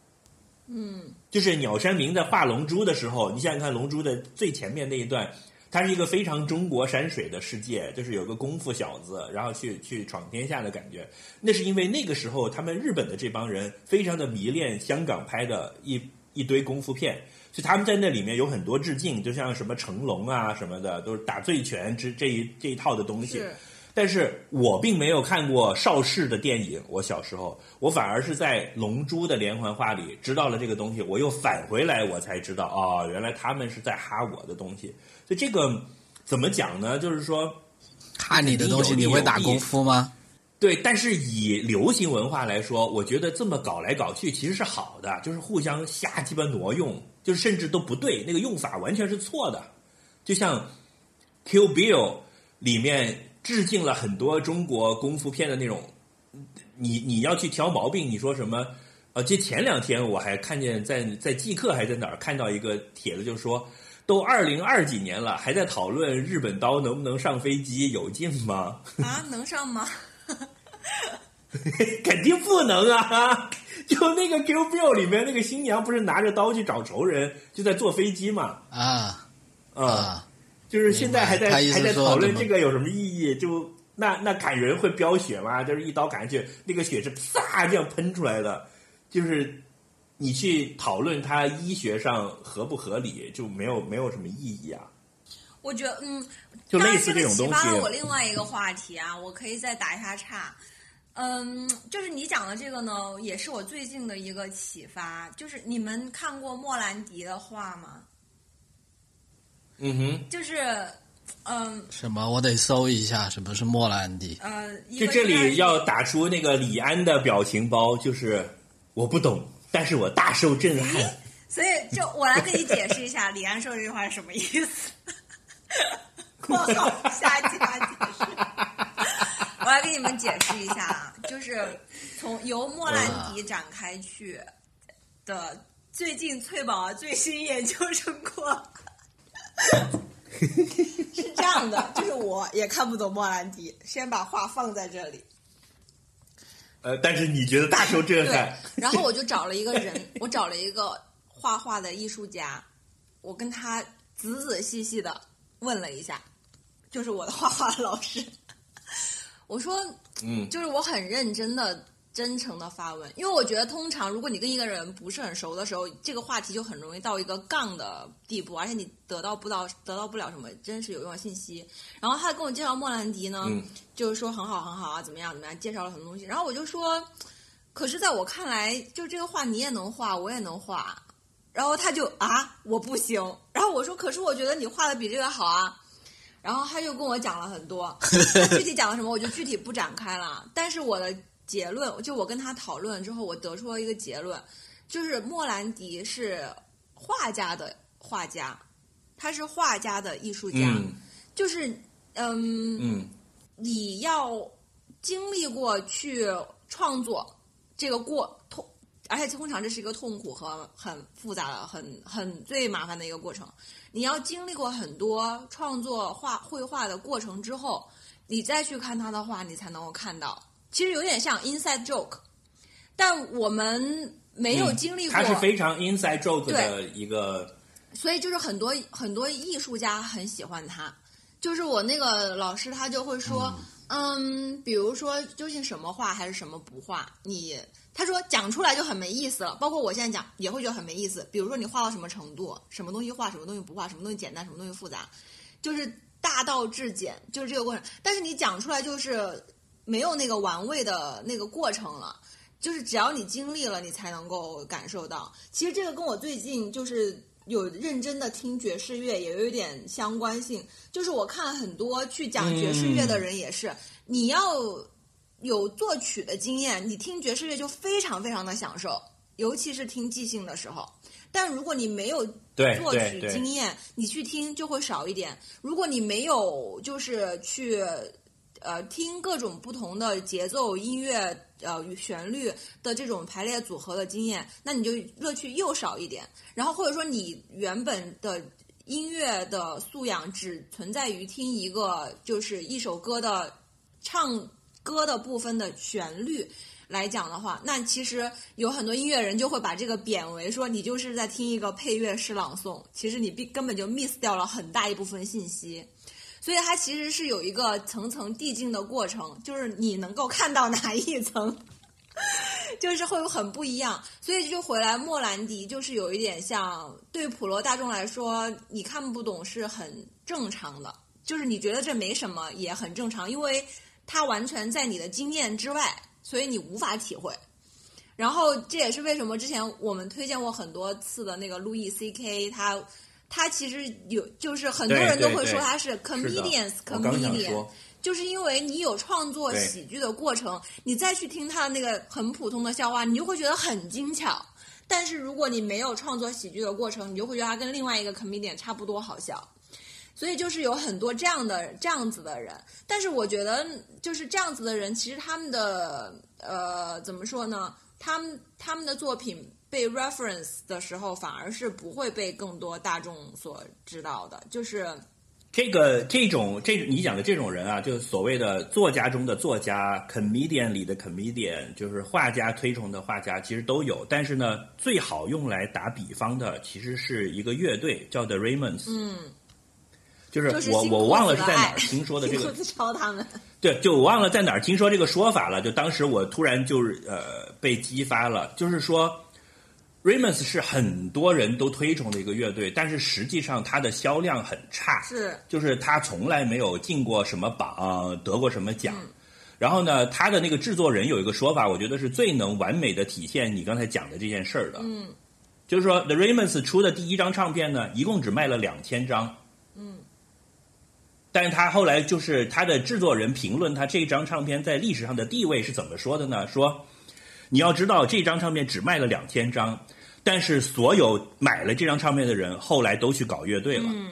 嗯就是鸟山明在画《龙珠》的时候，你想想看，《龙珠》的最前面那一段，它是一个非常中国山水的世界，就是有个功夫小子，然后去去闯天下的感觉。那是因为那个时候他们日本的这帮人非常的迷恋香港拍的一一堆功夫片，所以他们在那里面有很多致敬，就像什么成龙啊什么的，都是打醉拳之这一这一套的东西。是但是我并没有看过邵氏的电影，我小时候，我反而是在《龙珠》的连环画里知道了这个东西，我又返回来，我才知道哦，原来他们是在哈我的东西。所以这个怎么讲呢？就是说，哈你的东西，你会打功夫吗？对，但是以流行文化来说，我觉得这么搞来搞去其实是好的，就是互相瞎鸡巴挪用，就是甚至都不对，那个用法完全是错的。就像《Kill Bill》里面致敬了很多中国功夫片的那种，你你要去挑毛病，你说什么？呃，这前两天我还看见在在即刻还在哪儿看到一个帖子，就说，都二零二几年了，还在讨论日本刀能不能上飞机，有劲吗？啊，能上吗？肯定不能啊！就那个《Q Bill》里面那个新娘不是拿着刀去找仇人，就在坐飞机嘛？啊啊、啊，就是现在还在还在讨论这个有什么意义？就那那砍人会飙血吗？就是一刀砍下去，那个血是啪这样喷出来的，就是你去讨论它医学上合不合理，就没有没有什么意义啊。我觉得，嗯，就类似这种东西发了我另外一个话题啊，我可以再打一下岔。嗯，就是你讲的这个呢，也是我最近的一个启发。就是你们看过莫兰迪的画吗？嗯哼，就是，嗯什么？我得搜一下什么是莫兰迪。呃，就这里要打出那个李安的表情包，就是我不懂，但是我大受震撼。所以就我来给你解释一下李安说的这句话是什么意思。括号下加解释。我来给你们解释一下啊，就是从由莫兰迪展开去的最近翠宝最新研究成果 是这样的，就是我也看不懂莫兰迪，先把话放在这里。呃，但是你觉得大受震对撼？，然后我就找了一个人，我找了一个画画的艺术家，我跟他仔仔细细的问了一下，就是我的画画老师，我说，嗯，就是我很认真的、真诚的发问，因为我觉得通常如果你跟一个人不是很熟的时候，这个话题就很容易到一个杠的地步，而且你得到不到得到不了什么真实有用的信息。然后他跟我介绍莫兰迪呢，嗯就是说很好很好啊，怎么样怎么样，介绍了很多东西。然后我就说，可是在我看来，就这个画你也能画，我也能画。然后他就啊，我不行。然后我说，可是我觉得你画的比这个好啊。然后他就跟我讲了很多，他具体讲了什么我就具体不展开了。但是我的结论，就我跟他讨论之后，我得出了一个结论，就是莫兰迪是画家的画家，他是画家的艺术家，嗯就是嗯嗯你要经历过去创作这个过痛，而且通常这是一个痛苦和很复杂的、很很最麻烦的一个过程。你要经历过很多创作画绘画的过程之后，你再去看他的画，你才能够看到。其实有点像 inside joke，但我们没有经历过。它是非常 inside joke 的一个，所以就是很多很多艺术家很喜欢他。就是我那个老师，他就会说，嗯比如说究竟什么画还是什么不画，你他说讲出来就很没意思了。包括我现在讲也会觉得很没意思。比如说你画到什么程度，什么东西画，什么东西不画，什么东西简单，什么东西复杂，就是大道至简，就是这个过程。但是你讲出来就是没有那个玩味的那个过程了。就是只要你经历了，你才能够感受到。其实这个跟我最近就是有认真的听爵士乐也有一点相关性。就是我看很多去讲爵士乐的人也是，你要有作曲的经验，你听爵士乐就非常非常的享受，尤其是听即兴的时候。但如果你没有作曲经验，你去听就会少一点。如果你没有就是去呃听各种不同的节奏、音乐、呃旋律的这种排列组合的经验，那你就乐趣又少一点。然后或者说你原本的音乐的素养只存在于听一个就是一首歌的唱歌的部分的旋律。来讲的话，那其实有很多音乐人就会把这个贬为说你就是在听一个配乐诗朗诵，其实你并根本就 miss 掉了很大一部分信息。所以它其实是有一个层层递进的过程，就是你能够看到哪一层，就是会有很不一样。所以就回来，莫兰迪就是有一点像对普罗大众来说，你看不懂是很正常的，就是你觉得这没什么也很正常，因为它完全在你的经验之外，所以你无法体会。然后这也是为什么之前我们推荐过很多次的那个路易 C K，他他其实有就是很多人都会说他是 comedians comedian，说，就是因为你有创作喜剧的过程，你再去听他的那个很普通的笑话，你就会觉得很精巧。但是如果你没有创作喜剧的过程，你就会觉得他跟另外一个 comedian 差不多好笑。所以就是有很多这样的这样子的人，但是我觉得就是这样子的人，其实他们的呃怎么说呢？他们他们的作品被 reference 的时候，反而是不会被更多大众所知道的。就是这个这种这你讲的这种人啊，就是所谓的作家中的作家，comedian 里的 comedian，就是画家推崇的画家，其实都有。但是呢，最好用来打比方的，其实是一个乐队叫 The Raymonds。嗯，就是我我忘了是在哪儿听说的这个。对，就我忘了在哪儿听说这个说法了。就当时我突然就是呃被激发了，就是说 Raymonds 是很多人都推崇的一个乐队，但是实际上它的销量很差，是就是它从来没有进过什么榜，得过什么奖。然后呢，他的那个制作人有一个说法，我觉得是最能完美的体现你刚才讲的这件事儿的。嗯，就是说 The Raymonds 出的第一张唱片呢，一共只卖了两千张。嗯，但是他后来就是他的制作人评论他这张唱片在历史上的地位是怎么说的呢？说你要知道这张唱片只卖了两千张，但是所有买了这张唱片的人，后来都去搞乐队了。嗯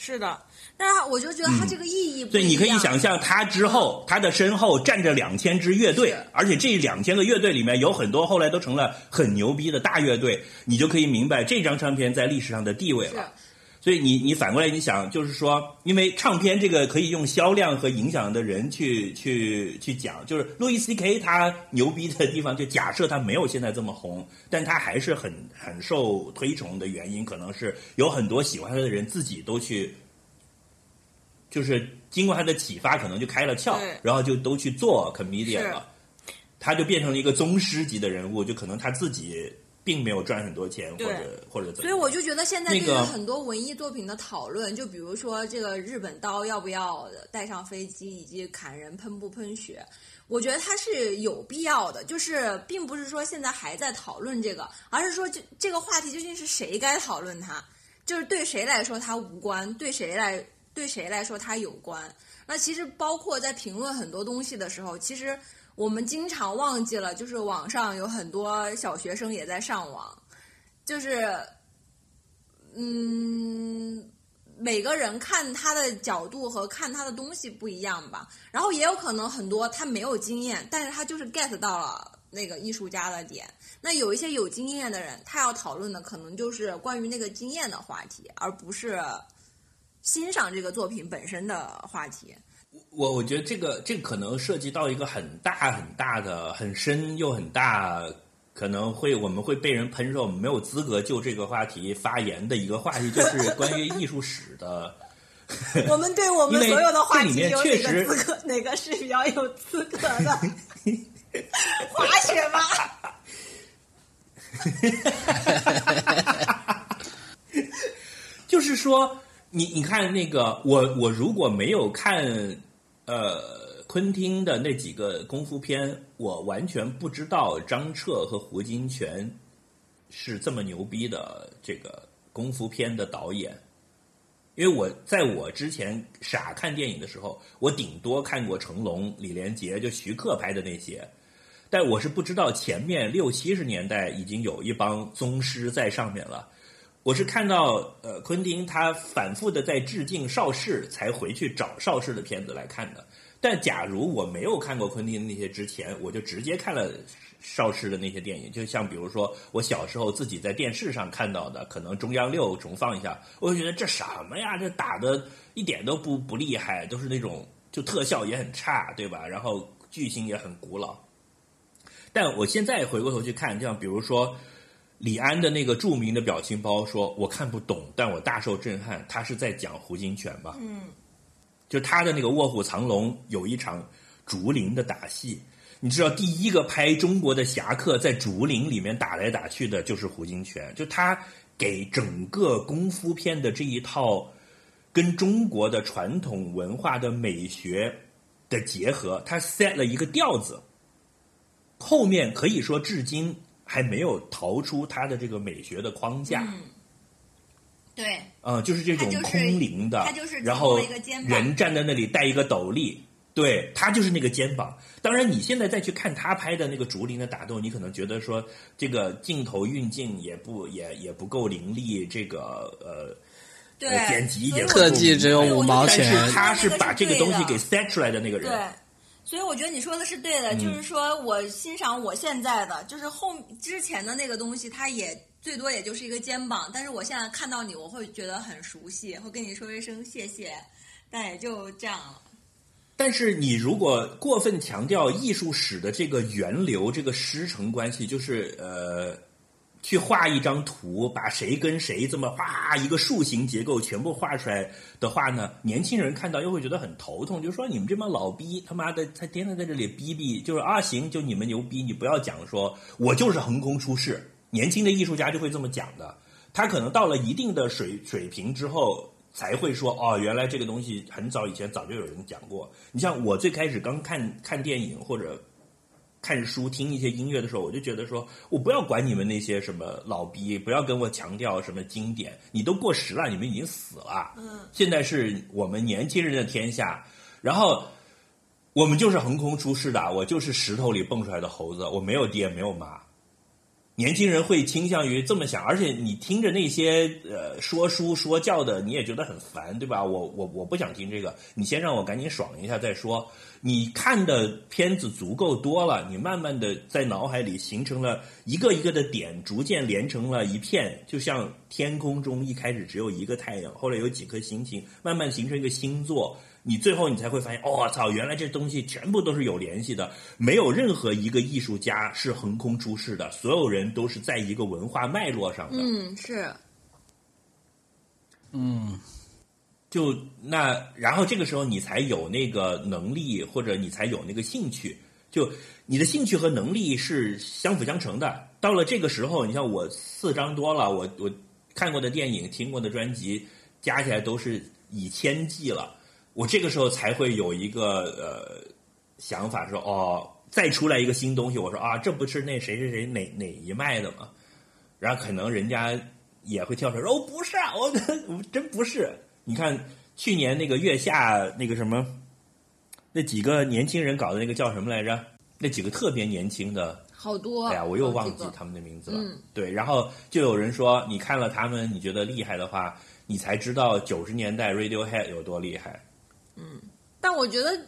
是的，但是我就觉得他这个意义不所以你可以想象，他之后他的身后站着两千支乐队，而且这两千个乐队里面有很多后来都成了很牛逼的大乐队，你就可以明白这张唱片在历史上的地位了。所以你你反过来你想，就是说，因为唱片这个可以用销量和影响的人去去去讲，就是路易 C K 他牛逼的地方，就假设他没有现在这么红，但他还是很很受推崇的原因，可能是有很多喜欢他的人自己都去，就是经过他的启发，可能就开了窍，然后就都去做 comedian 了，他就变成了一个宗师级的人物，就可能他自己并没有赚很多钱，或者或者怎么样。所以我就觉得现在对于很多文艺作品的讨论，就比如说这个日本刀要不要带上飞机，以及砍人喷不喷血，我觉得它是有必要的。就是并不是说现在还在讨论这个，而是说这这个话题究竟是谁该讨论它，就是对谁来说它无关，对谁来对谁来说它有关。那其实包括在评论很多东西的时候，其实我们经常忘记了，就是网上有很多小学生也在上网，就是嗯，每个人看他的角度和看他的东西不一样吧。然后也有可能很多他没有经验，但是他就是 get 到了那个艺术家的点。那有一些有经验的人，他要讨论的可能就是关于那个经验的话题，而不是欣赏这个作品本身的话题。我我觉得这个这个可能涉及到一个很大很大的、很深又很大，可能会我们会被人喷说我们没有资格就这个话题发言的一个话题，就是 关于艺术史的。我们对我们所有的话题有哪确实个资格？哪个是比较有资格的？滑雪吗？就是说，你你看那个，我我如果没有看呃昆汀的那几个功夫片，我完全不知道张彻和胡金铨是这么牛逼的这个功夫片的导演。因为我在我之前傻看电影的时候，我顶多看过成龙、李连杰，就徐克拍的那些，但我是不知道前面六七十年代已经有一帮宗师在上面了。我是看到呃，昆汀他反复的在致敬邵氏，才回去找邵氏的片子来看的。但假如我没有看过昆汀那些之前，我就直接看了邵氏的那些电影，就像比如说我小时候自己在电视上看到的，可能中央六重放一下，我就觉得这什么呀，这打的一点都不不厉害，都是那种就特效也很差，对吧？然后剧情也很古老。但我现在回过头去看，像比如说李安的那个著名的表情包，说我看不懂，但我大受震撼。他是在讲胡金铨吧？嗯，就他的那个《卧虎藏龙》有一场竹林的打戏，你知道第一个拍中国的侠客在竹林里面打来打去的就是胡金铨，就他给整个功夫片的这一套跟中国的传统文化的美学的结合，他 set 了一个调子，后面可以说至今还没有逃出他的这个美学的框架。嗯。对，呃，就是这种空灵的，他就是然后人站在那里带一个斗笠，对他就是那个肩膀。当然，你现在再去看他拍的那个竹林的打斗，你可能觉得说这个镜头运镜也不也也不够凌厉，这个呃对呃剪辑也不特技只有五毛但钱是他是把这个东西给对 set 出来的那个人。对，所以我觉得你说的是对的，就是说我欣赏我现在的，就是后之前的那个东西，它也最多也就是一个肩膀，但是我现在看到你，我会觉得很熟悉，会跟你说一声谢谢，但也就这样了。但是你如果过分强调艺术史的这个源流、这个师承关系，就是呃，去画一张图，把谁跟谁这么画一个树形结构全部画出来的话呢，年轻人看到又会觉得很头痛，就说你们这帮老逼他妈的，他天天在这里逼逼，就是啊行，就你们牛逼，你不要讲说我就是横空出世，年轻的艺术家就会这么讲的，他可能到了一定的水水平之后。才会说哦，原来这个东西很早以前早就有人讲过。你像我最开始刚看看电影或者看书、听一些音乐的时候，我就觉得说，我不要管你们那些什么老逼，不要跟我强调什么经典，你都过时了，你们已经死了。嗯，现在是我们年轻人的天下，然后我们就是横空出世的，我就是石头里蹦出来的猴子，我没有爹没有妈。年轻人会倾向于这么想，而且你听着那些呃说书说教的，你也觉得很烦，对吧？我我我不想听这个，你先让我赶紧爽一下再说。你看的片子足够多了，你慢慢的在脑海里形成了一个一个的点，逐渐连成了一片，就像天空中一开始只有一个太阳，后来有几颗星星，慢慢形成一个星座。你最后你才会发现，哦操，原来这东西全部都是有联系的，没有任何一个艺术家是横空出世的，所有人都是在一个文化脉络上的。嗯，是，嗯，就那，然后这个时候你才有那个能力，或者你才有那个兴趣。就你的兴趣和能力是相辅相成的。到了这个时候，你像我四张多了，我我看过的电影、听过的专辑加起来都是以千计了。我这个时候才会有一个呃想法说，哦，再出来一个新东西，我说啊，这不是那谁谁谁哪哪一脉的吗？然后可能人家也会跳出来说，哦，不是，我我 真不是。你看去年那个月下那个什么，那几个年轻人搞的那个叫什么来着？那几个特别年轻的，好多。哎呀，我又忘记他们的名字了。嗯对，然后就有人说，你看了他们，你觉得厉害的话，你才知道九十年代 Radiohead 有多厉害。嗯但我觉得，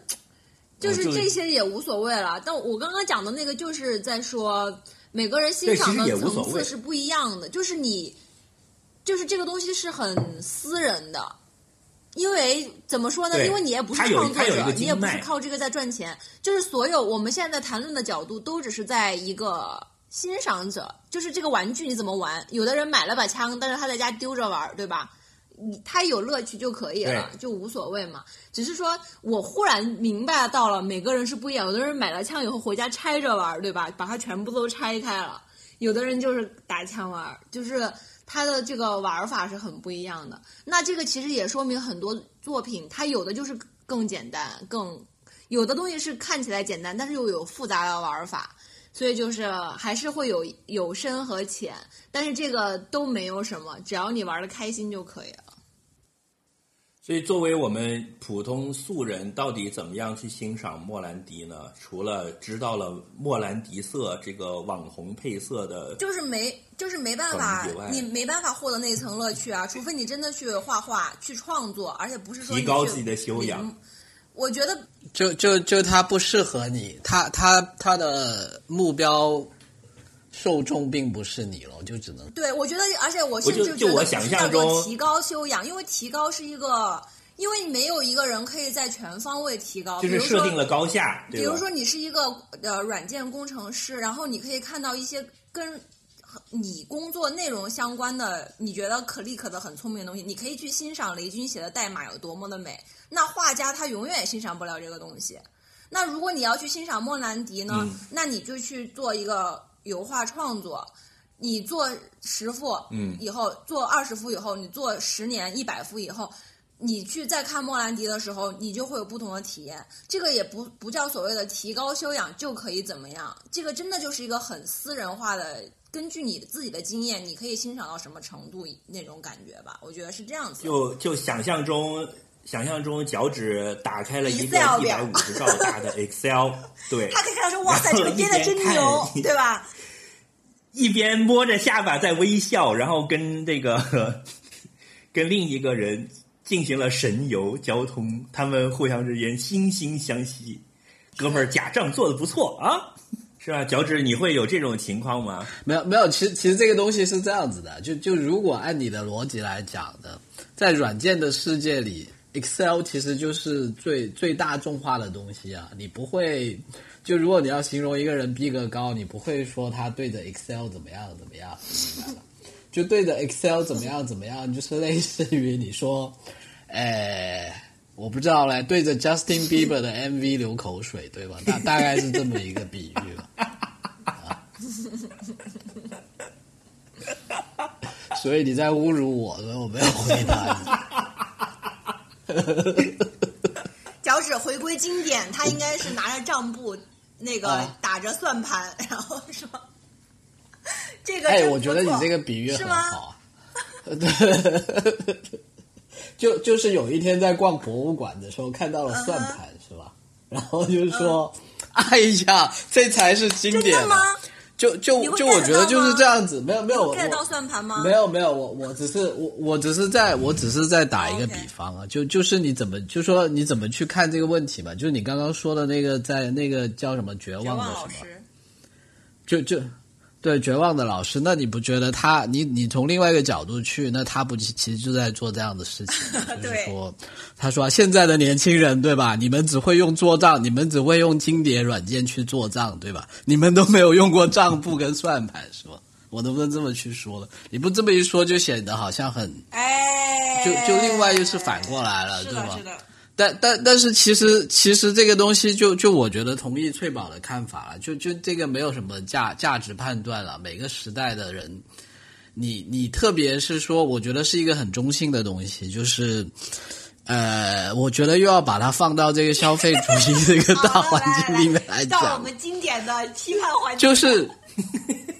就是这些也无所谓了。但我刚刚讲的那个，就是在说每个人欣赏的层次是不一样的，就是你，就是这个东西是很私人的。因为怎么说呢？因为你也不是创作者你也不是靠这个在赚钱。就是所有我们现在在谈论的角度，都只是在一个欣赏者，就是这个玩具你怎么玩。有的人买了把枪，但是他在家丢着玩儿，对吧？你他有乐趣就可以了，就无所谓嘛。只是说我忽然明白到了，每个人是不一样。有的人买了枪以后回家拆着玩儿，对吧？把它全部都拆开了。有的人就是打枪玩儿，就是它的这个玩法是很不一样的。那这个其实也说明很多作品，它有的就是更简单，更有的东西是看起来简单，但是又有复杂的玩法。所以就是还是会有有深和浅，但是这个都没有什么，只要你玩的开心就可以了。所以，作为我们普通素人，到底怎么样去欣赏莫兰迪呢？除了知道了莫兰迪色这个网红配色的，就是没，就是没办法你没办法获得那层乐趣啊，除非你真的去画画、去创作，而且不是说提高自己的修养。我觉得就就就他不适合你，他他他的目标受众并不是你了，就只能对，我觉得，而且我是就我想象叫做中提高修养，因为提高是一个，因为你没有一个人可以在全方位提高，就是设定了高下？比如说你是一个呃软件工程师，然后你可以看到一些跟你工作内容相关的，你觉得可立可的很聪明的东西，你可以去欣赏雷军写的代码有多么的美。那画家他永远也欣赏不了这个东西。那如果你要去欣赏莫兰迪呢，嗯那你就去做一个油画创作。你做十幅，嗯以后做二十幅以后，你做十年一百幅以后，你去再看莫兰迪的时候，你就会有不同的体验。这个也不不叫所谓的提高修养就可以怎么样，这个真的就是一个很私人化的，根据你自己的经验，你可以欣赏到什么程度那种感觉吧。我觉得是这样子。就就想象中，想象中脚趾打开了一个一百五十兆大的 Excel，对，他可以看到说，哇塞，这个编的真牛，对吧？一边摸着下巴在微笑，然后跟这个 跟另一个人进行了神游交通，他们互相之间惺惺相惜。哥们儿假账做的不错啊，是吧？脚趾，你会有这种情况吗？没有没有，其实其实这个东西是这样子的，就就如果按你的逻辑来讲的，在软件的世界里，Excel 其实就是最最大众化的东西啊，你不会就如果你要形容一个人逼格高，你不会说他对着 Excel 怎么样怎么样，就对着 Excel 怎么样怎么样，就是类似于你说，呃，我不知道嘞，对着 Justin Bieber 的 MV 流口水，对吧？大大概是这么一个比喻吧。所以你在侮辱我，所以我没有回答你。脚趾回归经典，他应该是拿着账簿，那个啊打着算盘，然后说这个哎，我觉得你这个比喻很是吗？好啊。对，就就是有一天在逛博物馆的时候看到了算嗯盘，是吧？然后就说：“哎呀，这才是经典真的吗？就就就我觉得就是这样子，没有没有我 get 到算盘吗？没有没有，我我只是我我只是在我只是在打一个比方啊，就就是你怎么就说你怎么去看这个问题嘛？就是你刚刚说的那个在那个叫什么绝绝望的什么，就就对绝望的老师，那你不觉得他你你从另外一个角度去，那他不其其实就在做这样的事情？就是 说，他说现在的年轻人对吧？你们只会用做账，你们只会用金蝶软件去做账对吧？你们都没有用过账簿跟算盘是吧？我能不能这么去说了？你不这么一说，就显得好像很哎，就就另外又是反过来了，是对吧？的是的，但但但是其实其实这个东西就就我觉得同意翠宝的看法了，就就这个没有什么价价值判断了。每个时代的人，你你特别是说，我觉得是一个很中性的东西，就是呃，我觉得又要把它放到这个消费主义这个 大环境里面来讲到我，们经典的批判环节，就是。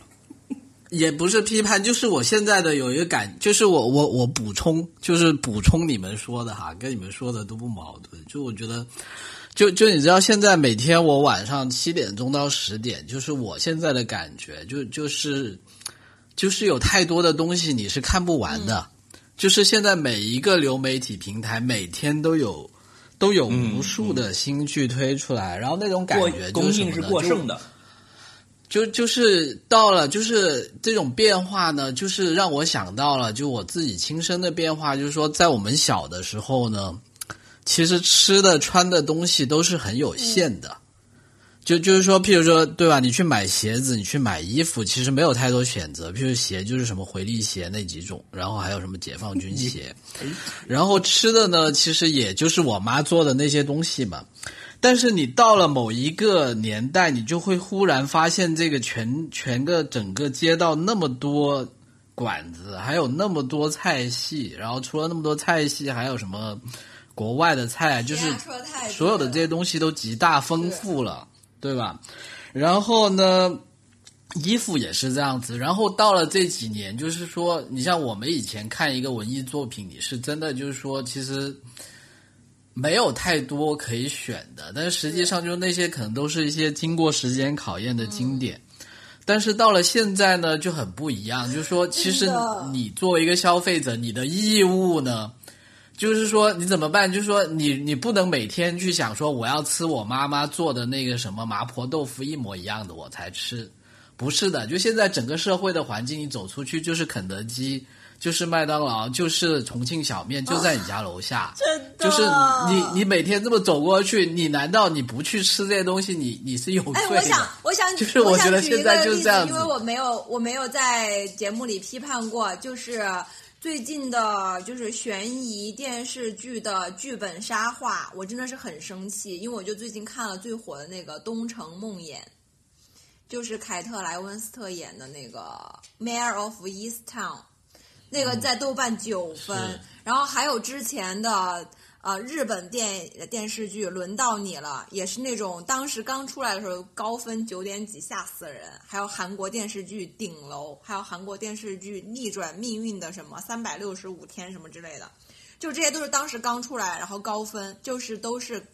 也不是批判，就是我现在的有一个感，就是我我我补充，就是补充你们说的哈，跟你们说的都不矛盾。就我觉得，就就你知道，现在每天我晚上七点钟到十点，就是我现在的感觉，就就是就是有太多的东西你是看不完的，就是现在每一个流媒体平台每天都有都有无数的新剧推出来，然后那种感觉就供应是过剩的，就就就是到了，就是这种变化呢，就是让我想到了，就我自己亲身的变化，就是说，在我们小的时候呢，其实吃的穿的东西都是很有限的。就就是说，譬如说，对吧？你去买鞋子，你去买衣服，其实没有太多选择。譬如鞋就是什么回力鞋那几种，然后还有什么解放军鞋，然后吃的呢，其实也就是我妈做的那些东西嘛。但是你到了某一个年代，你就会忽然发现，这个全全个整个街道那么多馆子，还有那么多菜系，然后除了那么多菜系，还有什么国外的菜，就是所有的这些东西都极大丰富了，对吧？然后呢，衣服也是这样子。然后到了这几年，就是说，你像我们以前看一个文艺作品，你是真的就是说，其实没有太多可以选的，但是实际上就是那些可能都是一些经过时间考验的经典。但是到了现在呢，就很不一样，就是说，其实你作为一个消费者，你的义务呢，就是说你怎么办？就是说你你不能每天去想说我要吃我妈妈做的那个什么麻婆豆腐一模一样的我才吃，不是的。就现在整个社会的环境，你走出去就是肯德基，就是麦当劳，就是重庆小面，就在你家楼下。真的就是你你每天这么走过去，你难道你不去吃这些东西？你你是有罪哎，我想，我想，就是我我想觉得现在举一个例子就是这样子因为我没有，我没有在节目里批判过，就是最近的，就是悬疑电视剧的剧本杀化，我真的是很生气，因为我就最近看了最火的那个《东城梦魇》，就是凯特莱温斯特演的那个 Mayor of East Town，那个在豆瓣九分，嗯然后还有之前的呃日本电电视剧《轮到你了》，也是那种当时刚出来的时候高分九点几，吓死人。还有韩国电视剧《顶楼》，还有韩国电视剧《逆转命运》的什么三百六十五天什么之类的，就这些都是当时刚出来，然后高分，就是都是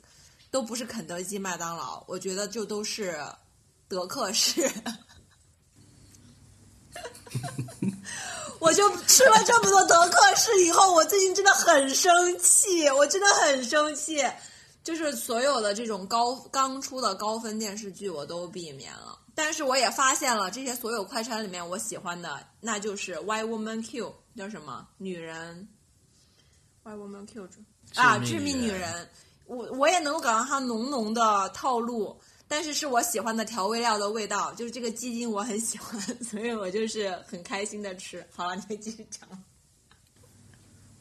都不是肯德基、麦当劳，我觉得就都是德克士。我就吃了这么多德克士以后，我最近真的很生气，我真的很生气。就是所有的这种高刚出的高分电视剧我都避免了，但是我也发现了这些所有快餐里面我喜欢的，那就是《Why Woman Q》叫什么女人，Why Woman Q 啊，致致命女人命女人。我我也能够感到它浓浓的套路，但是是我喜欢的调味料的味道，就是这个鸡精我很喜欢，所以我就是很开心的吃。好了，你可以继续讲。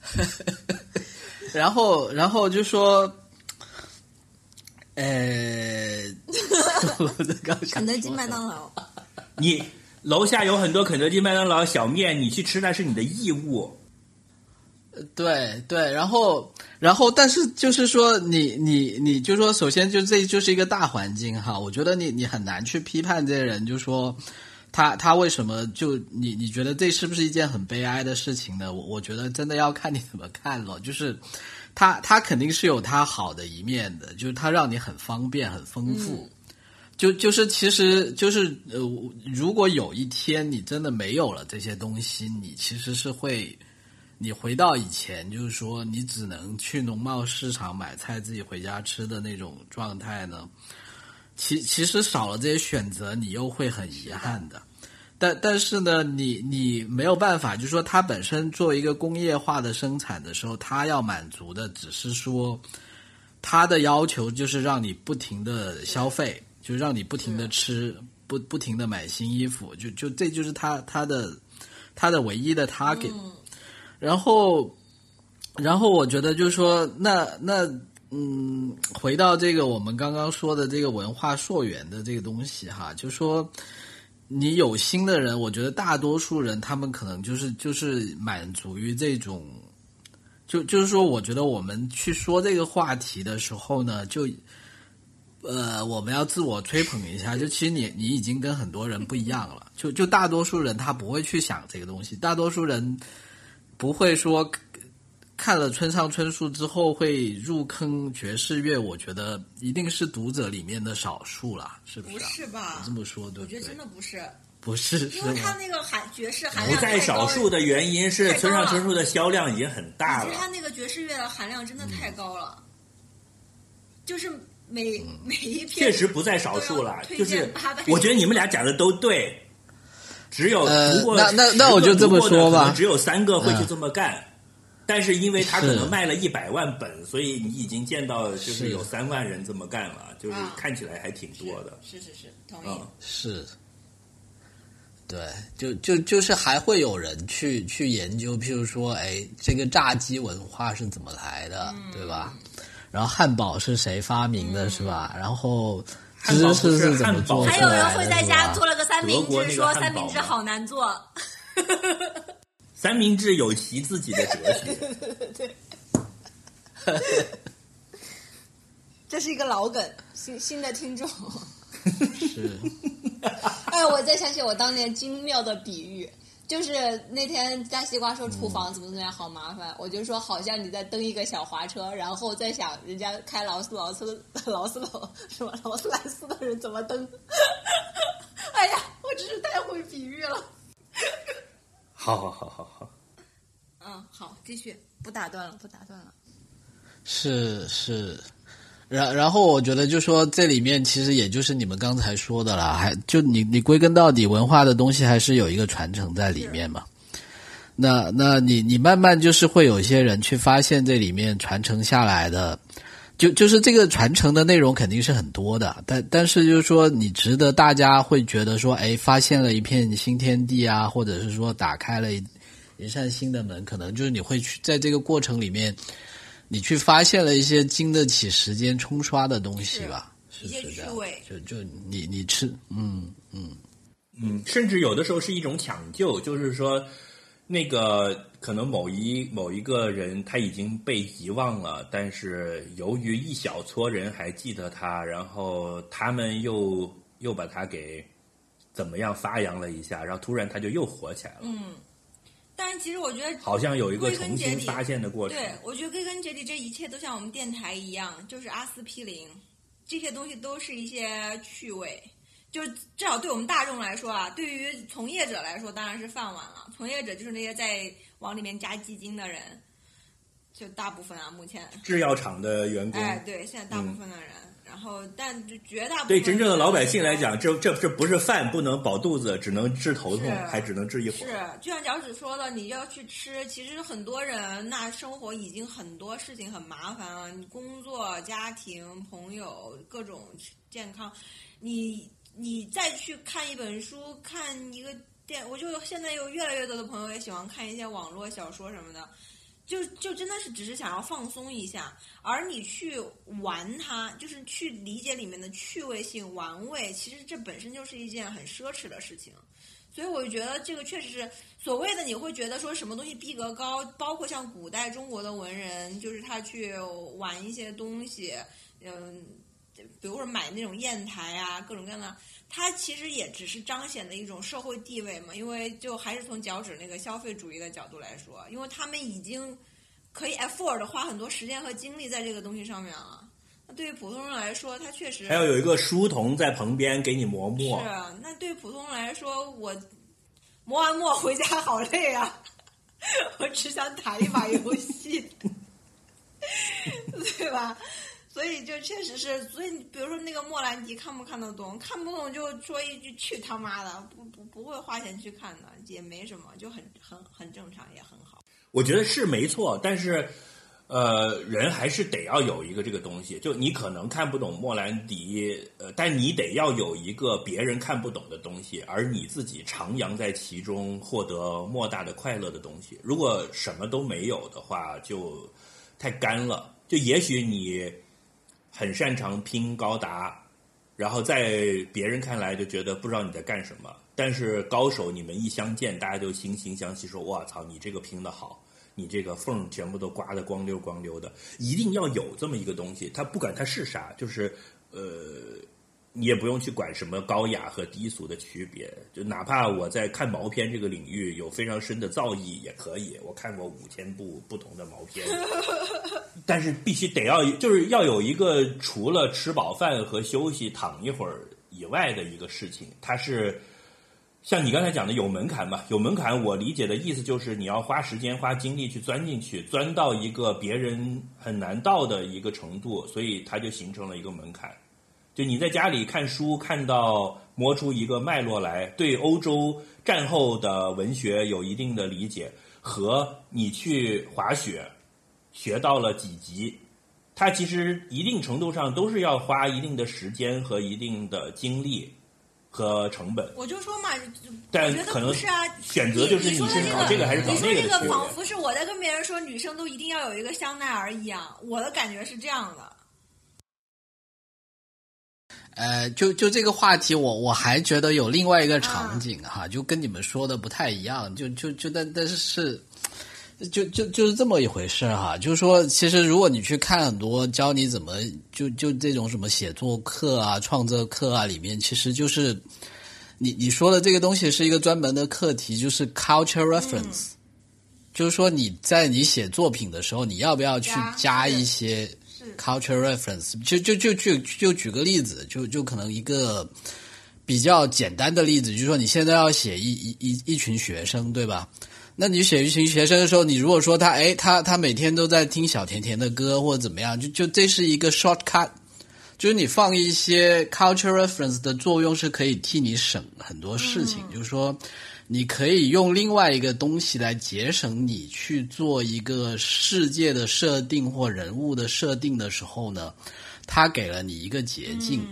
然后，然后就说，呃，肯德基、麦当劳，你楼下有很多肯德基、麦当劳小面，你去吃那是你的义务。对对，然后然后，但是就是说你，你你就说，首先就这就是一个大环境哈，我觉得你你很难去批判这些人，就说他他为什么就你你觉得这是不是一件很悲哀的事情呢？我我觉得真的要看你怎么看了，就是他他肯定是有他好的一面的，就是他让你很方便很丰富。就就是其实就是呃，如果有一天你真的没有了这些东西，你其实是会，你回到以前，就是说你只能去农贸市场买菜自己回家吃的那种状态呢。其其实少了这些选择，你又会很遗憾的。但但是呢，你你没有办法，就是说它本身作为一个工业化的生产的时候，它要满足的只是说，它的要求就是让你不停的消费，就让你不停的吃，不不停的买新衣服，就就这就是它它的它的唯一的 target。然后，然后我觉得就是说，那那嗯，回到这个我们刚刚说的这个文化溯源的这个东西哈，就说。你有心的人，我觉得大多数人他们可能就是就是满足于这种，就就是说，我觉得我们去说这个话题的时候呢，就呃，我们要自我吹捧一下，就其实你你已经跟很多人不一样了，就就大多数人他不会去想这个东西，大多数人不会说看了村上春树之后会入坑爵士乐，我觉得一定是读者里面的少数了，是不不是、啊？是吧我这么说对对？我觉得真的不是，不是，因为他？那个含爵士含量不在少数的原因是村上春树的销量已经很大其实它了。那个爵士乐的含量真的太高了，就是每嗯每一篇确实不在少数了，就是我觉得你们俩讲的都对，只有那那那我就这么说吧只有三个会去嗯这么干。但是因为他可能卖了一百万本，所以你已经见到就是是有三万人这么干了，就是啊看起来还挺多的。是是是，同意。嗯，是，对，就就就是还会有人去去研究，譬如说，哎，这个炸鸡文化是怎么来的，嗯对吧？然后汉堡是谁发明的，是吧？然后汉堡是芝士是怎么汉堡做出还有人，会在家做了个三明治，说三明治好难做。三明治有其自己的哲学。这是一个老梗，新新的听众。是哎，我再想起我当年精妙的比喻，就是那天大西瓜说厨房怎么怎么样好麻烦，我就说好像你在蹬一个小滑车，然后再想人家开劳斯劳斯劳斯劳什么劳斯莱斯的人怎么蹬。哎呀，我真是太会比喻了。好好好好好，嗯，好，继续，不打断了，不打断了。是是，然然后我觉得就说这里面其实也就是你们刚才说的啦，还就你你归根到底文化的东西还是有一个传承在里面嘛。那那你你慢慢就是会有一些人去发现这里面传承下来的，就就是这个传承的内容肯定是很多的，但但是就是说你值得大家会觉得说，哎，发现了一片新天地啊，或者是说打开了一扇新的门，可能就是你会去在这个过程里面。你去发现了一些经得起时间冲刷的东西吧，是一些是这样趣味。就就你你吃，嗯嗯，嗯，甚至有的时候是一种抢救，就是说，那个可能某一某一个人他已经被遗忘了，但是由于一小撮人还记得他，然后他们又又把他给怎么样发扬了一下，然后突然他就又火起来了，嗯，但是其实我觉得好像有一个重新发现的过程。对，我觉得归根结底，这一切都像我们电台一样，就是阿司匹林，这些东西都是一些趣味。就是至少对我们大众来说啊，对于从业者来说当然是饭碗了。从业者就是那些在往里面加基金的人，就大部分啊，目前，制药厂的员工，哎，对，现在大部分的人，然后但就绝大部分对真正的老百姓来讲，这这这不是饭不能饱肚子，只能治头痛，还只能治一会是。，就像脚趾说的，你要去吃，其实很多人那生活已经很多事情很麻烦了，你工作、家庭、朋友各种健康，你你再去看一本书，看一个电，我就现在有越来越多的朋友也喜欢看一些网络小说什么的。就就真的是只是想要放松一下，而你去玩它，就是去理解里面的趣味性、玩味，其实这本身就是一件很奢侈的事情。所以我就觉得这个确实是所谓的你会觉得说什么东西逼格高，包括像古代中国的文人，就是他去玩一些东西，嗯，比如说买那种砚台啊，各种各样的，它其实也只是彰显的一种社会地位嘛。因为就还是从脚趾那个消费主义的角度来说，因为他们已经可以 afford 花很多时间和精力在这个东西上面了。那对于普通人来说，他确实还要有一个书童在旁边给你磨墨是。啊，那对普通人来说，我磨完墨回家好累啊，我只想打一把游戏，对吧？所以就确实是，所以比如说那个莫兰迪看不看得懂？看不懂就说一句去他妈的，不不不会花钱去看的，也没什么，就很很很正常，也很好。我觉得是没错，但是，呃，人还是得要有一个这个东西。就你可能看不懂莫兰迪，呃，但你得要有一个别人看不懂的东西，而你自己徜徉在其中，获得莫大的快乐的东西。如果什么都没有的话，就太干了。就也许你很擅长拼高达，然后在别人看来就觉得不知道你在干什么。但是高手你们一相见，大家就惺惺相惜，说：“我操，你这个拼的好，你这个缝全部都刮得光溜光溜的。”一定要有这么一个东西，它不管它是啥，就是呃，你也不用去管什么高雅和低俗的区别。就哪怕我在看毛片这个领域有非常深的造诣也可以，我看过五千部不同的毛片。但是必须得要，就是要有一个除了吃饱饭和休息躺一会儿以外的一个事情，它是像你刚才讲的有门槛嘛？有门槛，我理解的意思就是你要花时间、花精力去钻进去，钻到一个别人很难到的一个程度，所以它就形成了一个门槛。就你在家里看书，看到摸出一个脉络来，对欧洲战后的文学有一定的理解，和你去滑雪。学到了几级，它其实一定程度上都是要花一定的时间和一定的精力和成本。我就说嘛，但我觉可能是啊，选择就是你说的是搞这个还是搞你说这个仿佛是我在跟别人说女生都一定要有一个香奈儿一样，我的感觉是这样的。呃，就就这个话题，我我还觉得有另外一个啊。场景哈，就跟你们说的不太一样，就就就但但是是。就就就是这么一回事儿哈，就是说，其实如果你去看很多教你怎么就就这种什么写作课啊、创作课啊里面，其实就是你你说的这个东西是一个专门的课题，就是 culture reference，、就是说你在你写作品的时候，你要不要去加一些是 culture reference？就就就就就举个例子，就就可能一个比较简单的例子，就是说你现在要写一一一一群学生，对吧？那你写一群学生的时候，你如果说他哎他他每天都在听小甜甜的歌或者怎么样，就就这是一个 shortcut，就是你放一些 culture reference 的作用是可以替你省很多事情，就是说你可以用另外一个东西来节省你去做一个世界的设定或人物的设定的时候呢，它给了你一个捷径。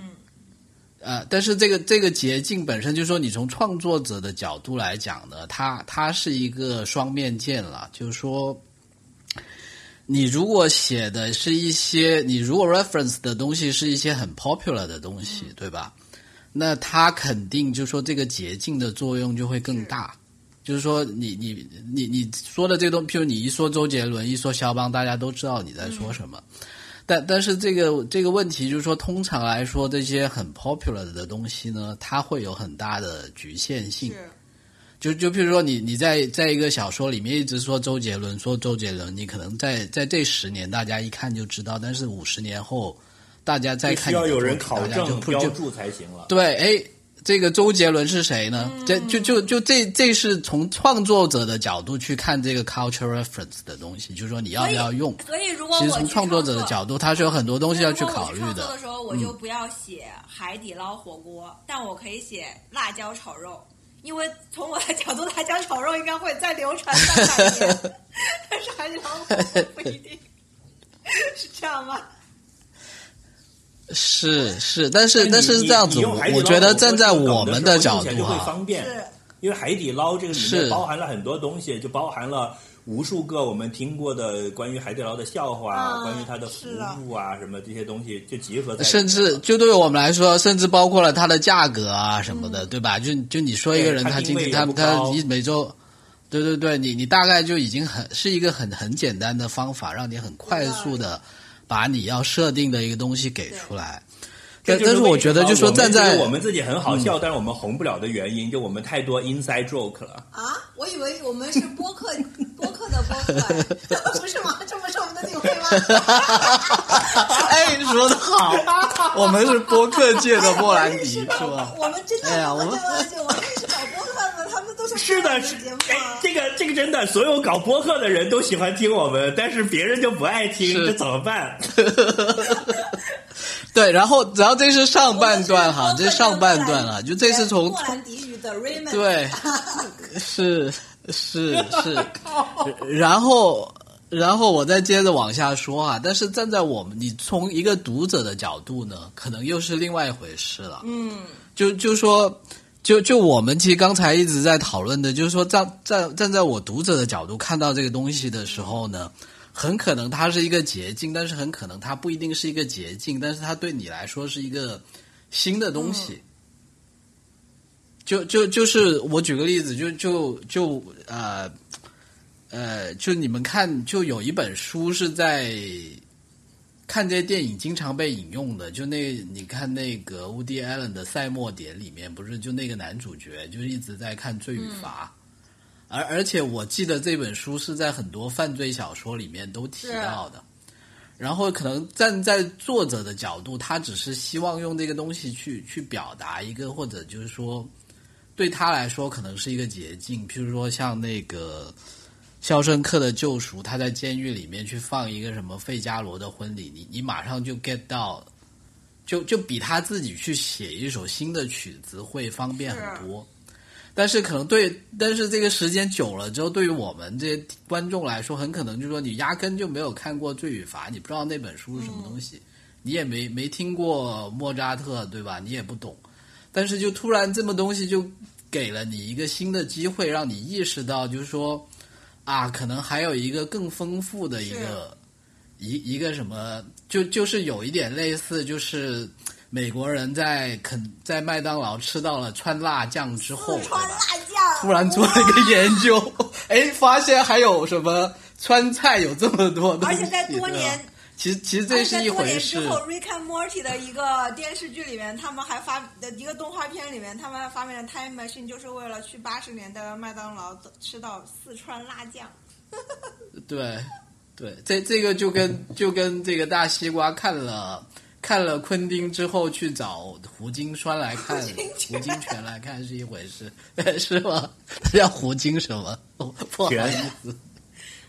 呃，但是这个这个捷径本身就是说，你从创作者的角度来讲呢，它它是一个双面剑了。就是说，你如果写的是一些，你如果 reference 的东西是一些很 popular 的东西，对吧？那它肯定就是说这个捷径的作用就会更大。就是说你，你你你说的这个东，譬如你一说周杰伦，一说肖邦，大家都知道你在说什么。但但是这个这个问题就是说，通常来说，这些很 popular 的东西呢，它会有很大的局限性。就就譬如说你，你在在一个小说里面一直说周杰伦，说周杰伦，你可能在在这十年大家一看就知道，但是五十年后，大家再看需要有人考证就标注才行了。对，哎，这个周杰伦是谁呢？这就就就这这是从创作者的角度去看这个 culture reference 的东西，就是说你要不要用。所以如果其实我从创作者的角度，他是有很多东西要去考虑的嗯创作的。时候，我就不要写海底捞火锅，但我可以写辣椒炒肉，因为从我的角度，辣椒炒肉应该会再流传三百年，但是海底捞火锅不一定，是这样吗？是是，但是但是这样子，我觉得站在我们的角度会哈，方便，是。因为海底捞这个里是。面包含了很多东西，就包含了无数个我们听过的关于海底捞的笑话，啊关于它的服务啊什么这些东西，就集合在甚至就对我们来说，甚至包括了它的价格啊什么的，对吧？就就你说一个人他今天他他高你每周，对对对，你你大概就已经很是一个很很简单的方法，让你很快速的把你要设定的一个东西给出来。但但是我觉得，就说站在嗯我们自己很好笑，但是我们红不了的原因，就我们太多 inside joke 了。啊，我以为我们是播客播客的播客，不是吗？这不是我们的定位吗？哎，说的好，我们是播客界的莫兰迪，是吧？我们真的哎呀我们我认识搞播客是是的，是哎啊，。这个这个真的，所有搞播客的人都喜欢听我们，但是别人就不爱听，这怎么办？对，然后然后这是上半段哈，这是上半段啊，就这是从莫兰迪语的 Raymond，对，是 是是，然后然后我再接着往下说啊，但是站在我们你从一个读者的角度呢，可能又是另外一回事了。嗯，就就说。就就我们其实刚才一直在讨论的，就是说站站站在我读者的角度看到这个东西的时候呢，很可能它是一个捷径，但是很可能它不一定是一个捷径，但是它对你来说是一个新的东西。就就就是我举个例子，就就就呃呃，就你们看，就有一本书是在看这些电影经常被引用的，就那你看那个乌迪艾伦的《赛末点》里面，不是就那个男主角就一直在看《罪与罚》而而且我记得这本书是在很多犯罪小说里面都提到的。然后可能站在作者的角度，他只是希望用这个东西去去表达一个，或者就是说，对他来说可能是一个捷径。譬如说像那个《肖申克的救赎》，他在监狱里面去放一个什么费加罗的婚礼，你你马上就 get 到，就就比他自己去写一首新的曲子会方便很多。但是可能对，但是这个时间久了之后，对于我们这些观众来说，很可能就是说你压根就没有看过《罪与罚》，你不知道那本书是什么东西，你也没没听过莫扎特，对吧？你也不懂。但是就突然这么东西就给了你一个新的机会，让你意识到，就是说啊，可能还有一个更丰富的一个一一个什么，就就是有一点类似，就是美国人在肯在麦当劳吃到了川辣酱之后，川辣酱，突然做了一个研究，哎，发现还有什么川菜有这么多东西，而且在多年，其实其实这是一回事之，后，Rick and Morty 的一个电视剧里面，他们还发的一个动画片里面，他们还发明了 time machine，就是为了去八十年代的麦当劳吃到四川辣酱。对对，这这个就跟就跟这个大西瓜看了。看了昆汀之后去找胡金栓来看，胡金泉来看是一回事，是吗？他叫胡金什么？哦不好意思，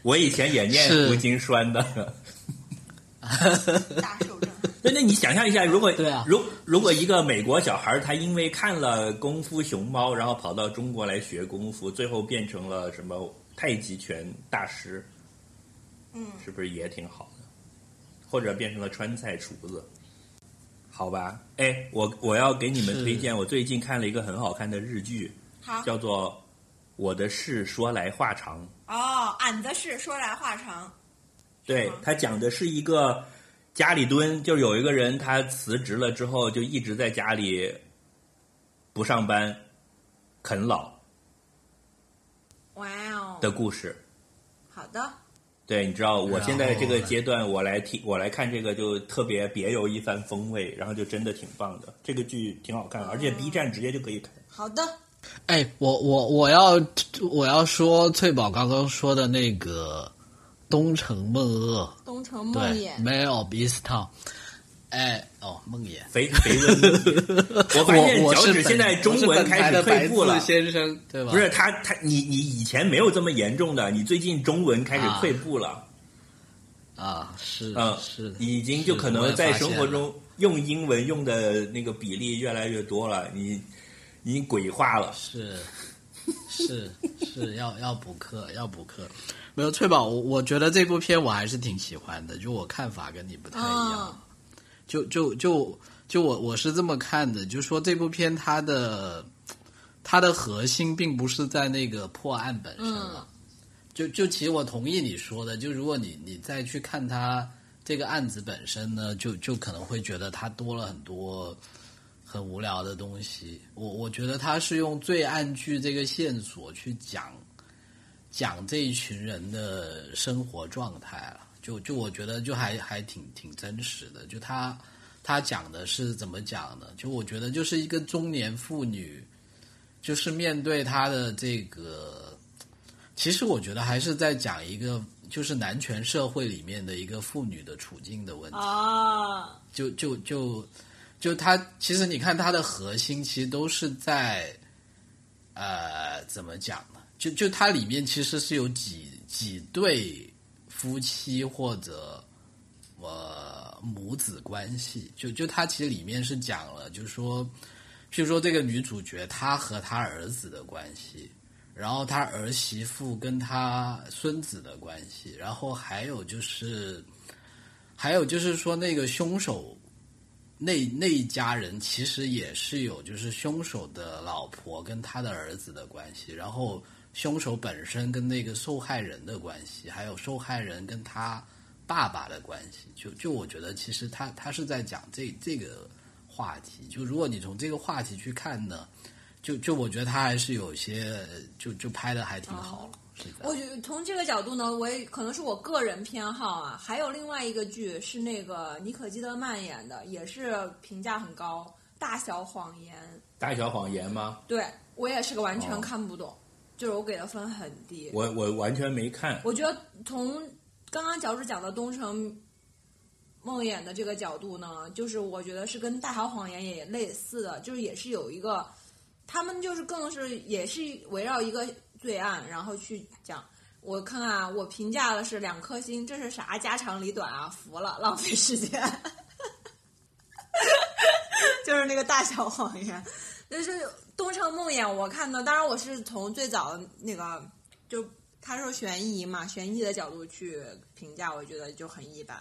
我以前也念胡金栓的。大受震撼。那那你想象一下，如果对啊如如果一个美国小孩他因为看了《功夫熊猫》，然后跑到中国来学功夫，最后变成了什么太极拳大师，嗯，是不是也挺好的？或者变成了川菜厨子，好吧？哎，我我要给你们推荐，我最近看了一个很好看的日剧，好叫做《我的事说来话长》。哦，俺的事说来话长。对吗他讲的是一个家里蹲，就是有一个人他辞职了之后，就一直在家里不上班，啃老哇哦，的故事。好的，对，你知道我现在这个阶段，我来听我来看这个就特别别有一番风味，然后就真的挺棒的。这个剧挺好看，而且 B 站直接就可以看。好的，哎，我我我要我要说翠宝刚刚说的那个东城梦魇，东城梦对魇，，Mail of East Town，哎，哦，梦魇。肥肥文，我发现脚趾我我是现在中文开始退步了。先生，对吧？不是他他你你以前没有这么严重的，你最近中文开始退步了。啊，是嗯，是，已经就可能在生活中用英文用的那个比例越来越多了，你已经鬼化了。是是是要要补课，要补课。没有翠宝，我我觉得这部片我还是挺喜欢的，就我看法跟你不太一样。嗯就就就就我我是这么看的，就说这部片它的它的核心并不是在那个破案本身了。就就其实我同意你说的，就如果你你再去看它这个案子本身呢，就就可能会觉得它多了很多很无聊的东西。我我觉得他是用罪案剧这个线索去讲讲这一群人的生活状态了。就就我觉得就还还挺挺真实的。就他他讲的是怎么讲呢？就我觉得就是一个中年妇女，就是面对她的这个，其实我觉得还是在讲一个就是男权社会里面的一个妇女的处境的问题。啊，就就就就他其实你看他的核心其实都是在呃怎么讲呢？就就它里面其实是有几几对夫妻或者呃母子关系，就就它其实里面是讲了，就是说，譬如说这个女主角她和她儿子的关系。然后她儿媳妇跟她孙子的关系，然后还有就是，还有就是说那个凶手那那一家人其实也是有就是凶手的老婆跟他的儿子的关系，然后凶手本身跟那个受害人的关系，还有受害人跟他爸爸的关系，就就我觉得其实他他是在讲这这个话题，就如果你从这个话题去看呢。就就我觉得他还是有些就就拍的还挺好。我觉得从这个角度呢，我也可能是我个人偏好啊。还有另外一个剧是那个妮可基德曼演的，也是评价很高，《大小谎言》。大小谎言吗？对我也是个完全哦看不懂，就是我给的分很低。我我完全没看。我觉得从刚刚脚趾讲的东城梦魇的这个角度呢，就是我觉得是跟《大小谎言》也类似的，就是也是有一个，他们就是更是也是围绕一个罪案，然后去讲。我看看啊，我评价的是两颗星，这是啥家长里短啊？服了，浪费时间。就是那个大小谎言，就是《东城梦魇》，我看的，当然我是从最早的那个，就他说悬疑嘛，悬疑的角度去评价，我觉得就很一般。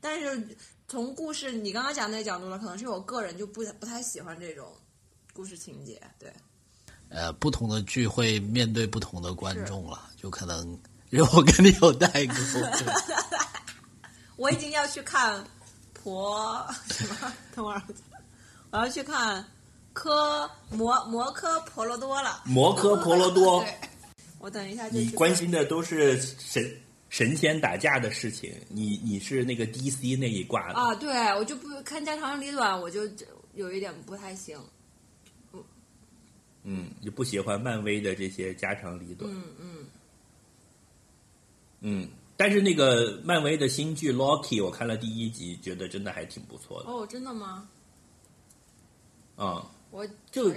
但是从故事，你刚刚讲那个角度呢，可能是我个人就不不太喜欢这种故事情节。对，呃，不同的剧会面对不同的观众了，就可能因为我跟你有代沟。对 我已经要去看婆 什么？等会儿，我要去看科摩摩科婆罗多了。摩科婆罗多，对，我等一下就你关心的都是神神仙打架的事情，你你是那个 DC 那一挂的。啊，对我就不看家长里短，我就有一点不太行。嗯，就不喜欢漫威的这些家长里短。嗯嗯，嗯，但是那个漫威的新剧《Loki》，我看了第一集，觉得真的还挺不错的。哦，真的吗？啊、我就。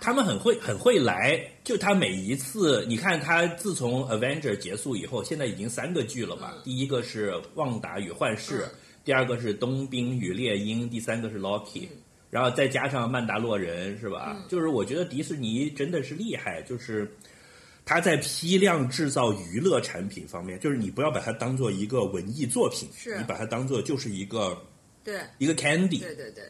他们很会很会来，就他每一次，你看他自从 Avenger 结束以后，现在已经三个剧了吧？第一个是《旺达与幻视》嗯第二个是《冬兵与猎鹰》，第三个是 Loki，、然后再加上《曼达洛人》，是吧？嗯就是我觉得迪士尼真的是厉害，就是他在批量制造娱乐产品方面，就是你不要把它当做一个文艺作品，是你把它当做就是一个对一个 candy，对对对，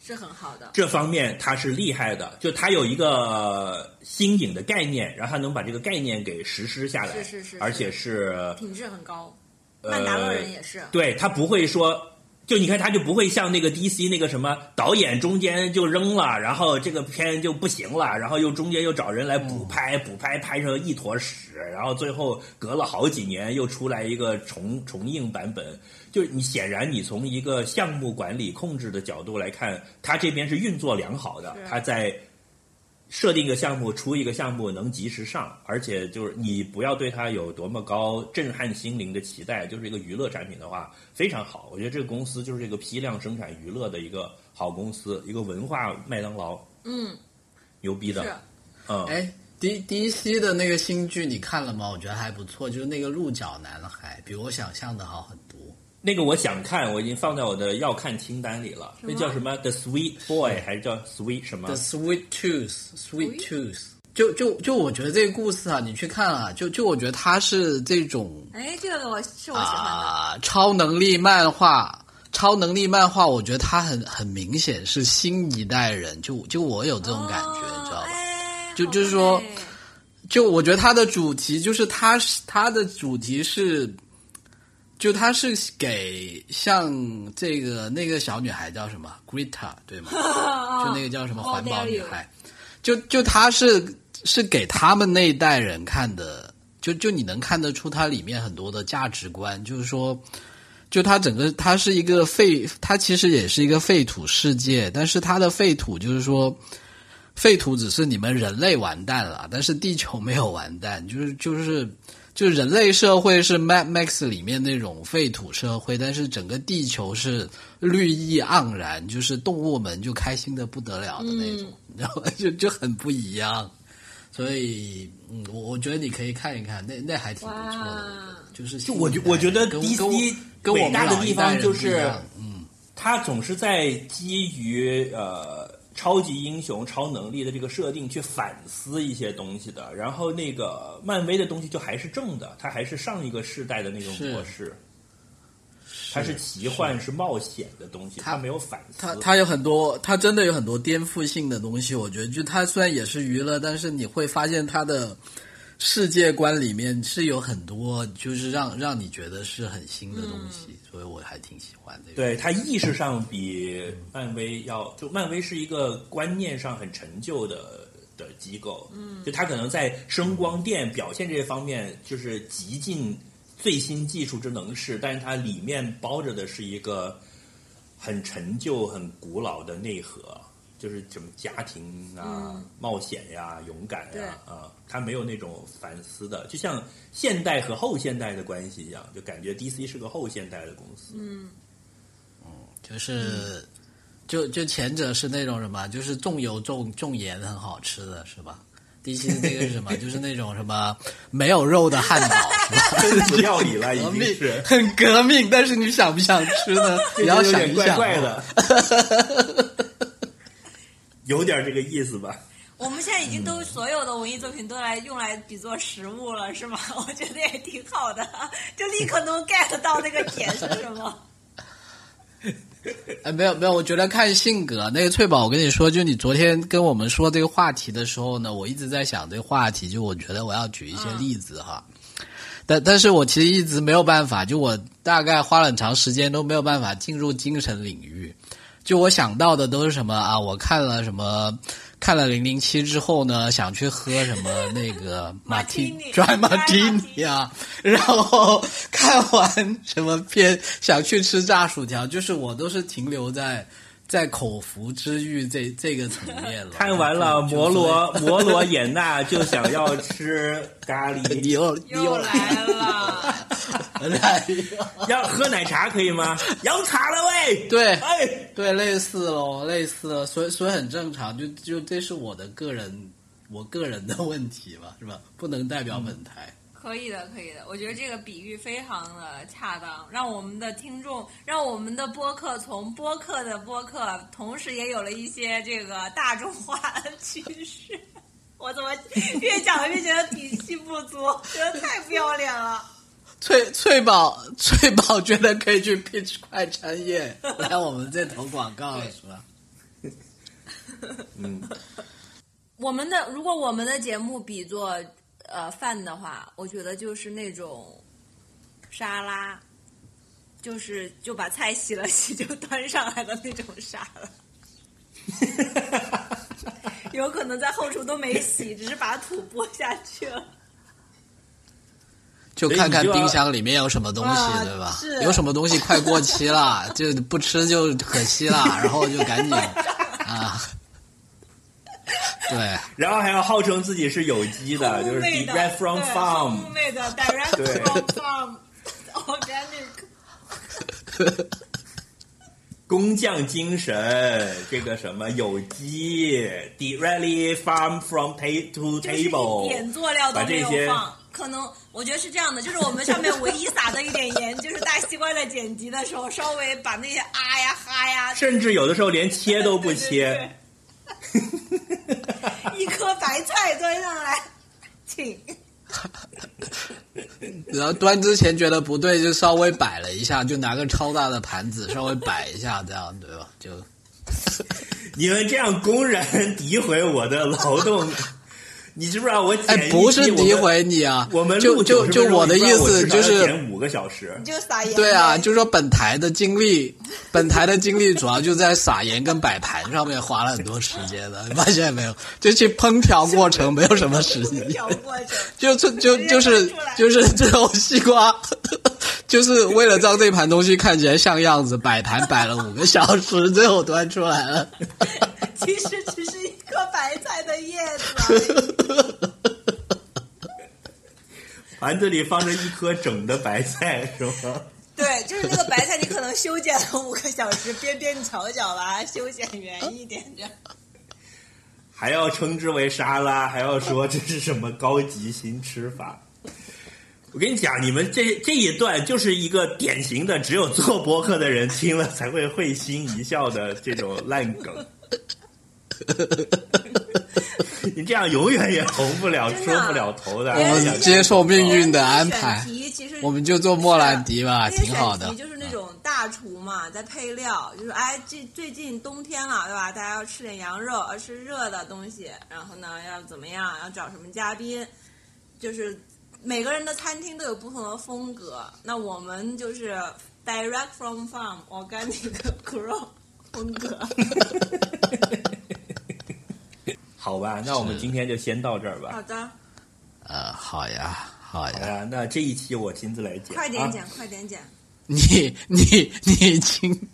是很好的。这方面他是厉害的，就他有一个新颖的概念，然后他能把这个概念给实施下来，是是是而且是品质很高。呃曼达洛人也是，对他不会说。就你看，他就不会像那个 DC 那个什么导演中间就扔了，然后这个片就不行了，然后又中间又找人来补拍，补拍拍成一坨屎，然后最后隔了好几年又出来一个重重映版本。就是你显然你从一个项目管理控制的角度来看，他这边是运作良好的，他在设定一个项目、出一个项目能及时上，而且就是你不要对它有多么高震撼心灵的期待，就是一个娱乐产品的话非常好。我觉得这个公司就是这个批量生产娱乐的一个好公司，一个文化麦当劳，嗯，牛逼的，嗯，哎，D D C 的那个新剧你看了吗？我觉得还不错，就是那个鹿角男孩，比我想象的好很多。那个我想看，我已经放在我的要看清单里了。那叫什么？The Sweet Boy 还是叫 Sweet 什么 The Sweet Tooth，Sweet Tooth，就就就我觉得这个故事啊，你去看啊，就就我觉得它是这种哎，这个我是我喜欢的。啊、超能力漫画，超能力漫画，我觉得它很很明显是新一代人，就就我有这种感觉，你知道吧？哎就就是说就我觉得它的主题就是它是它的主题是，就他是给像这个那个小女孩叫什么 Greta 对吗？就那个叫什么环保女孩，就就她是是给他们那一代人看的，就就你能看得出它里面很多的价值观，就是说。就它整个，它是一个废，它其实也是一个废土世界，但是它的废土就是说，废土只是你们人类完蛋了，但是地球没有完蛋，就是就是就人类社会是 Mad Max 里面那种废土社会，但是整个地球是绿意盎然，就是动物们就开心的不得了的那种，然后 就就很不一样。所以，嗯，我我觉得你可以看一看，那那还挺不错的，就是就我觉我觉得跟 DC 跟我跟我们伟大的地方就是嗯，他总是在基于呃超级英雄、超能力的这个设定去反思一些东西的。然后那个漫威的东西就还是正的，它还是上一个世代的那种模式，它是奇幻、是冒险的东西，它它没有反思。它它有很多，它真的有很多颠覆性的东西。我觉得，就它虽然也是娱乐，但是你会发现它的世界观里面是有很多，就是让让你觉得是很新的东西，所以我还挺喜欢的。对它意识上比漫威要，就漫威是一个观念上很陈旧的的机构，嗯，就它可能在声光电表现这些方面就是极尽最新技术之能事，但是它里面包着的是一个很陈旧、很古老的内核。就是什么家庭啊、冒险呀、勇敢呀啊，他没有那种反思的，就像现代和后现代的关系一样，就感觉 DC 是个后现代的公司。嗯就是就就前者是那种什么，就是重油重重盐很好吃的是吧？第七那个是什么？就是那种什么没有肉的汉堡料 理了，已经是，很革命，但是你想不想吃呢？你要有点怪想一想，怪的，有点这个意思吧？我们现在已经都所有的文艺作品都来用来比作食物了，是吗？我觉得也挺好的，就立刻能 get 到那个点是什么。哎，没有没有，我觉得看性格。那个翠宝，我跟你说，就你昨天跟我们说这个话题的时候呢，我一直在想这个话题，就我觉得我要举一些例子哈。但但是我其实一直没有办法，就我大概花了很长时间都没有办法进入精神领域。就我想到的都是什么啊？我看了什么？看了零零七之后呢，想去喝什么那个 马提 Martini dry martini 啊，然后看完什么片想去吃炸薯条，就是我都是停留在在口腹之欲这这个层面了。看完了 摩罗 摩罗衍那就想要吃咖你喱，又又来了，来了，要喝奶茶可以吗？要茶了喂！对哎，对，类似咯，类似了，所以所以很正常，就就这是我的个人我个人的问题吧，是吧？不能代表本台。可以的，可以的。我觉得这个比喻非常的恰当，让我们的听众，让我们的播客从播客的播客，同时也有了一些这个大众化的趋势。我怎么越讲越觉得底气不足，觉得太不要脸了。翠翠宝，翠宝觉得可以去 pitch 快餐业来我们这投广告了，是吧？嗯，我们的如果我们的节目比作呃饭的话，我觉得就是那种沙拉，就是就把菜洗了洗就端上来的那种沙拉。有可能在后厨都没洗，只是把土拨下去了。就看看冰箱里面有什么东西，啊对吧？是有什么东西快过期了，就不吃就可惜了，然后就赶紧 啊，对，然后还要号称自己是有机的，就是 direct from farm，烘焙的 direct from farm organic。工匠精神，这个什么有机，directly farm from ta to table，点佐料都没有把这些放。可能我觉得是这样的，就是我们上面唯一撒的一点盐，就是大西瓜在剪辑的时候稍微把那些啊呀哈呀，甚至有的时候连切都不切。一颗白菜端上来，请。然后端之前觉得不对，就稍微摆了一下，就拿个超大的盘子稍微摆一下，这样对吧？就你们这样公然诋毁我的劳动，你知不知道我剪哎，不是诋毁你啊，我们就就就我的意思就是剪五个小时。就撒盐。对啊，就是说本台的精力，本台的精力主要就在撒盐跟摆盘上面花了很多时间的，你 发现没有？就去烹调过程没有什么时间，调过程。就就就就是就是这种西瓜，就是为了让这盘东西看起来像样子，摆盘摆了五个小时，最后端出来了。其实只是一颗白菜的叶子。盘子里放着一颗整的白菜，是吗？对，就是那个白菜，你可能修剪了五个小时，边边角角吧修剪圆一点，这样。还要称之为沙拉，还要说这是什么高级新吃法？我跟你讲，你们这这一段就是一个典型的只有做播客的人听了才会会心一笑的这种烂梗。你这样永远也红不了、出不了头的。我们接受命运的安排选题其实我们就做莫兰迪吧挺好的就是那种大厨嘛，在配料，就是哎，这最近冬天了，对吧？大家要吃点羊肉，要吃热的东西，然后呢，要怎么样？要找什么嘉宾？就是每个人的餐厅都有不同的风格。那我们就是 direct from farm organic grow 风格。好吧，那我们今天就先到这儿吧。好的，呃，好呀，好呀，好呀，那这一期我亲自来剪，啊快点剪，快点剪。你你你亲，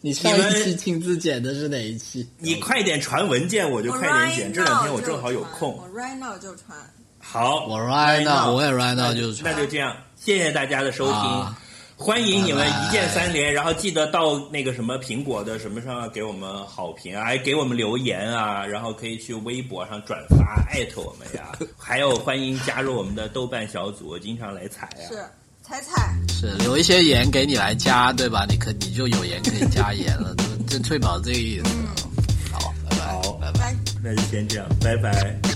你上你们一期亲自剪的是哪一期？你快点传文件，我就我快点剪。这两天 now 我正好有空。我 right now 就传。好，我 right now，now 我也 right now 就那传就这样，谢谢大家的收听，啊欢迎你们一键三连，然后记得到那个什么苹果的什么上给我们好评啊，还给我们留言啊，然后可以去微博上转发艾特我们呀，还有欢迎加入我们的豆瓣小组，经常来踩啊。是踩踩。是留一些盐给你来加，对吧？你可你就有盐可以加盐了，这这翠宝这个意思。好，拜拜，好拜拜。拜。那就先这样，拜拜。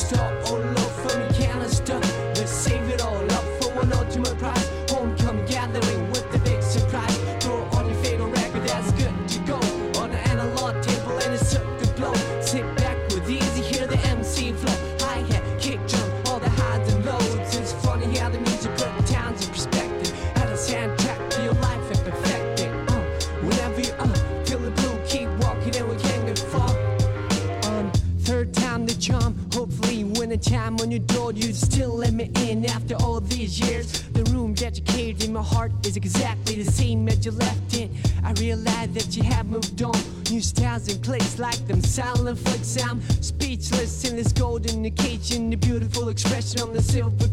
stop or that you left it. I realized that you have moved on. New styles and place like them silent flicks. I'm speechless in this golden occasion. The beautiful expression on the silver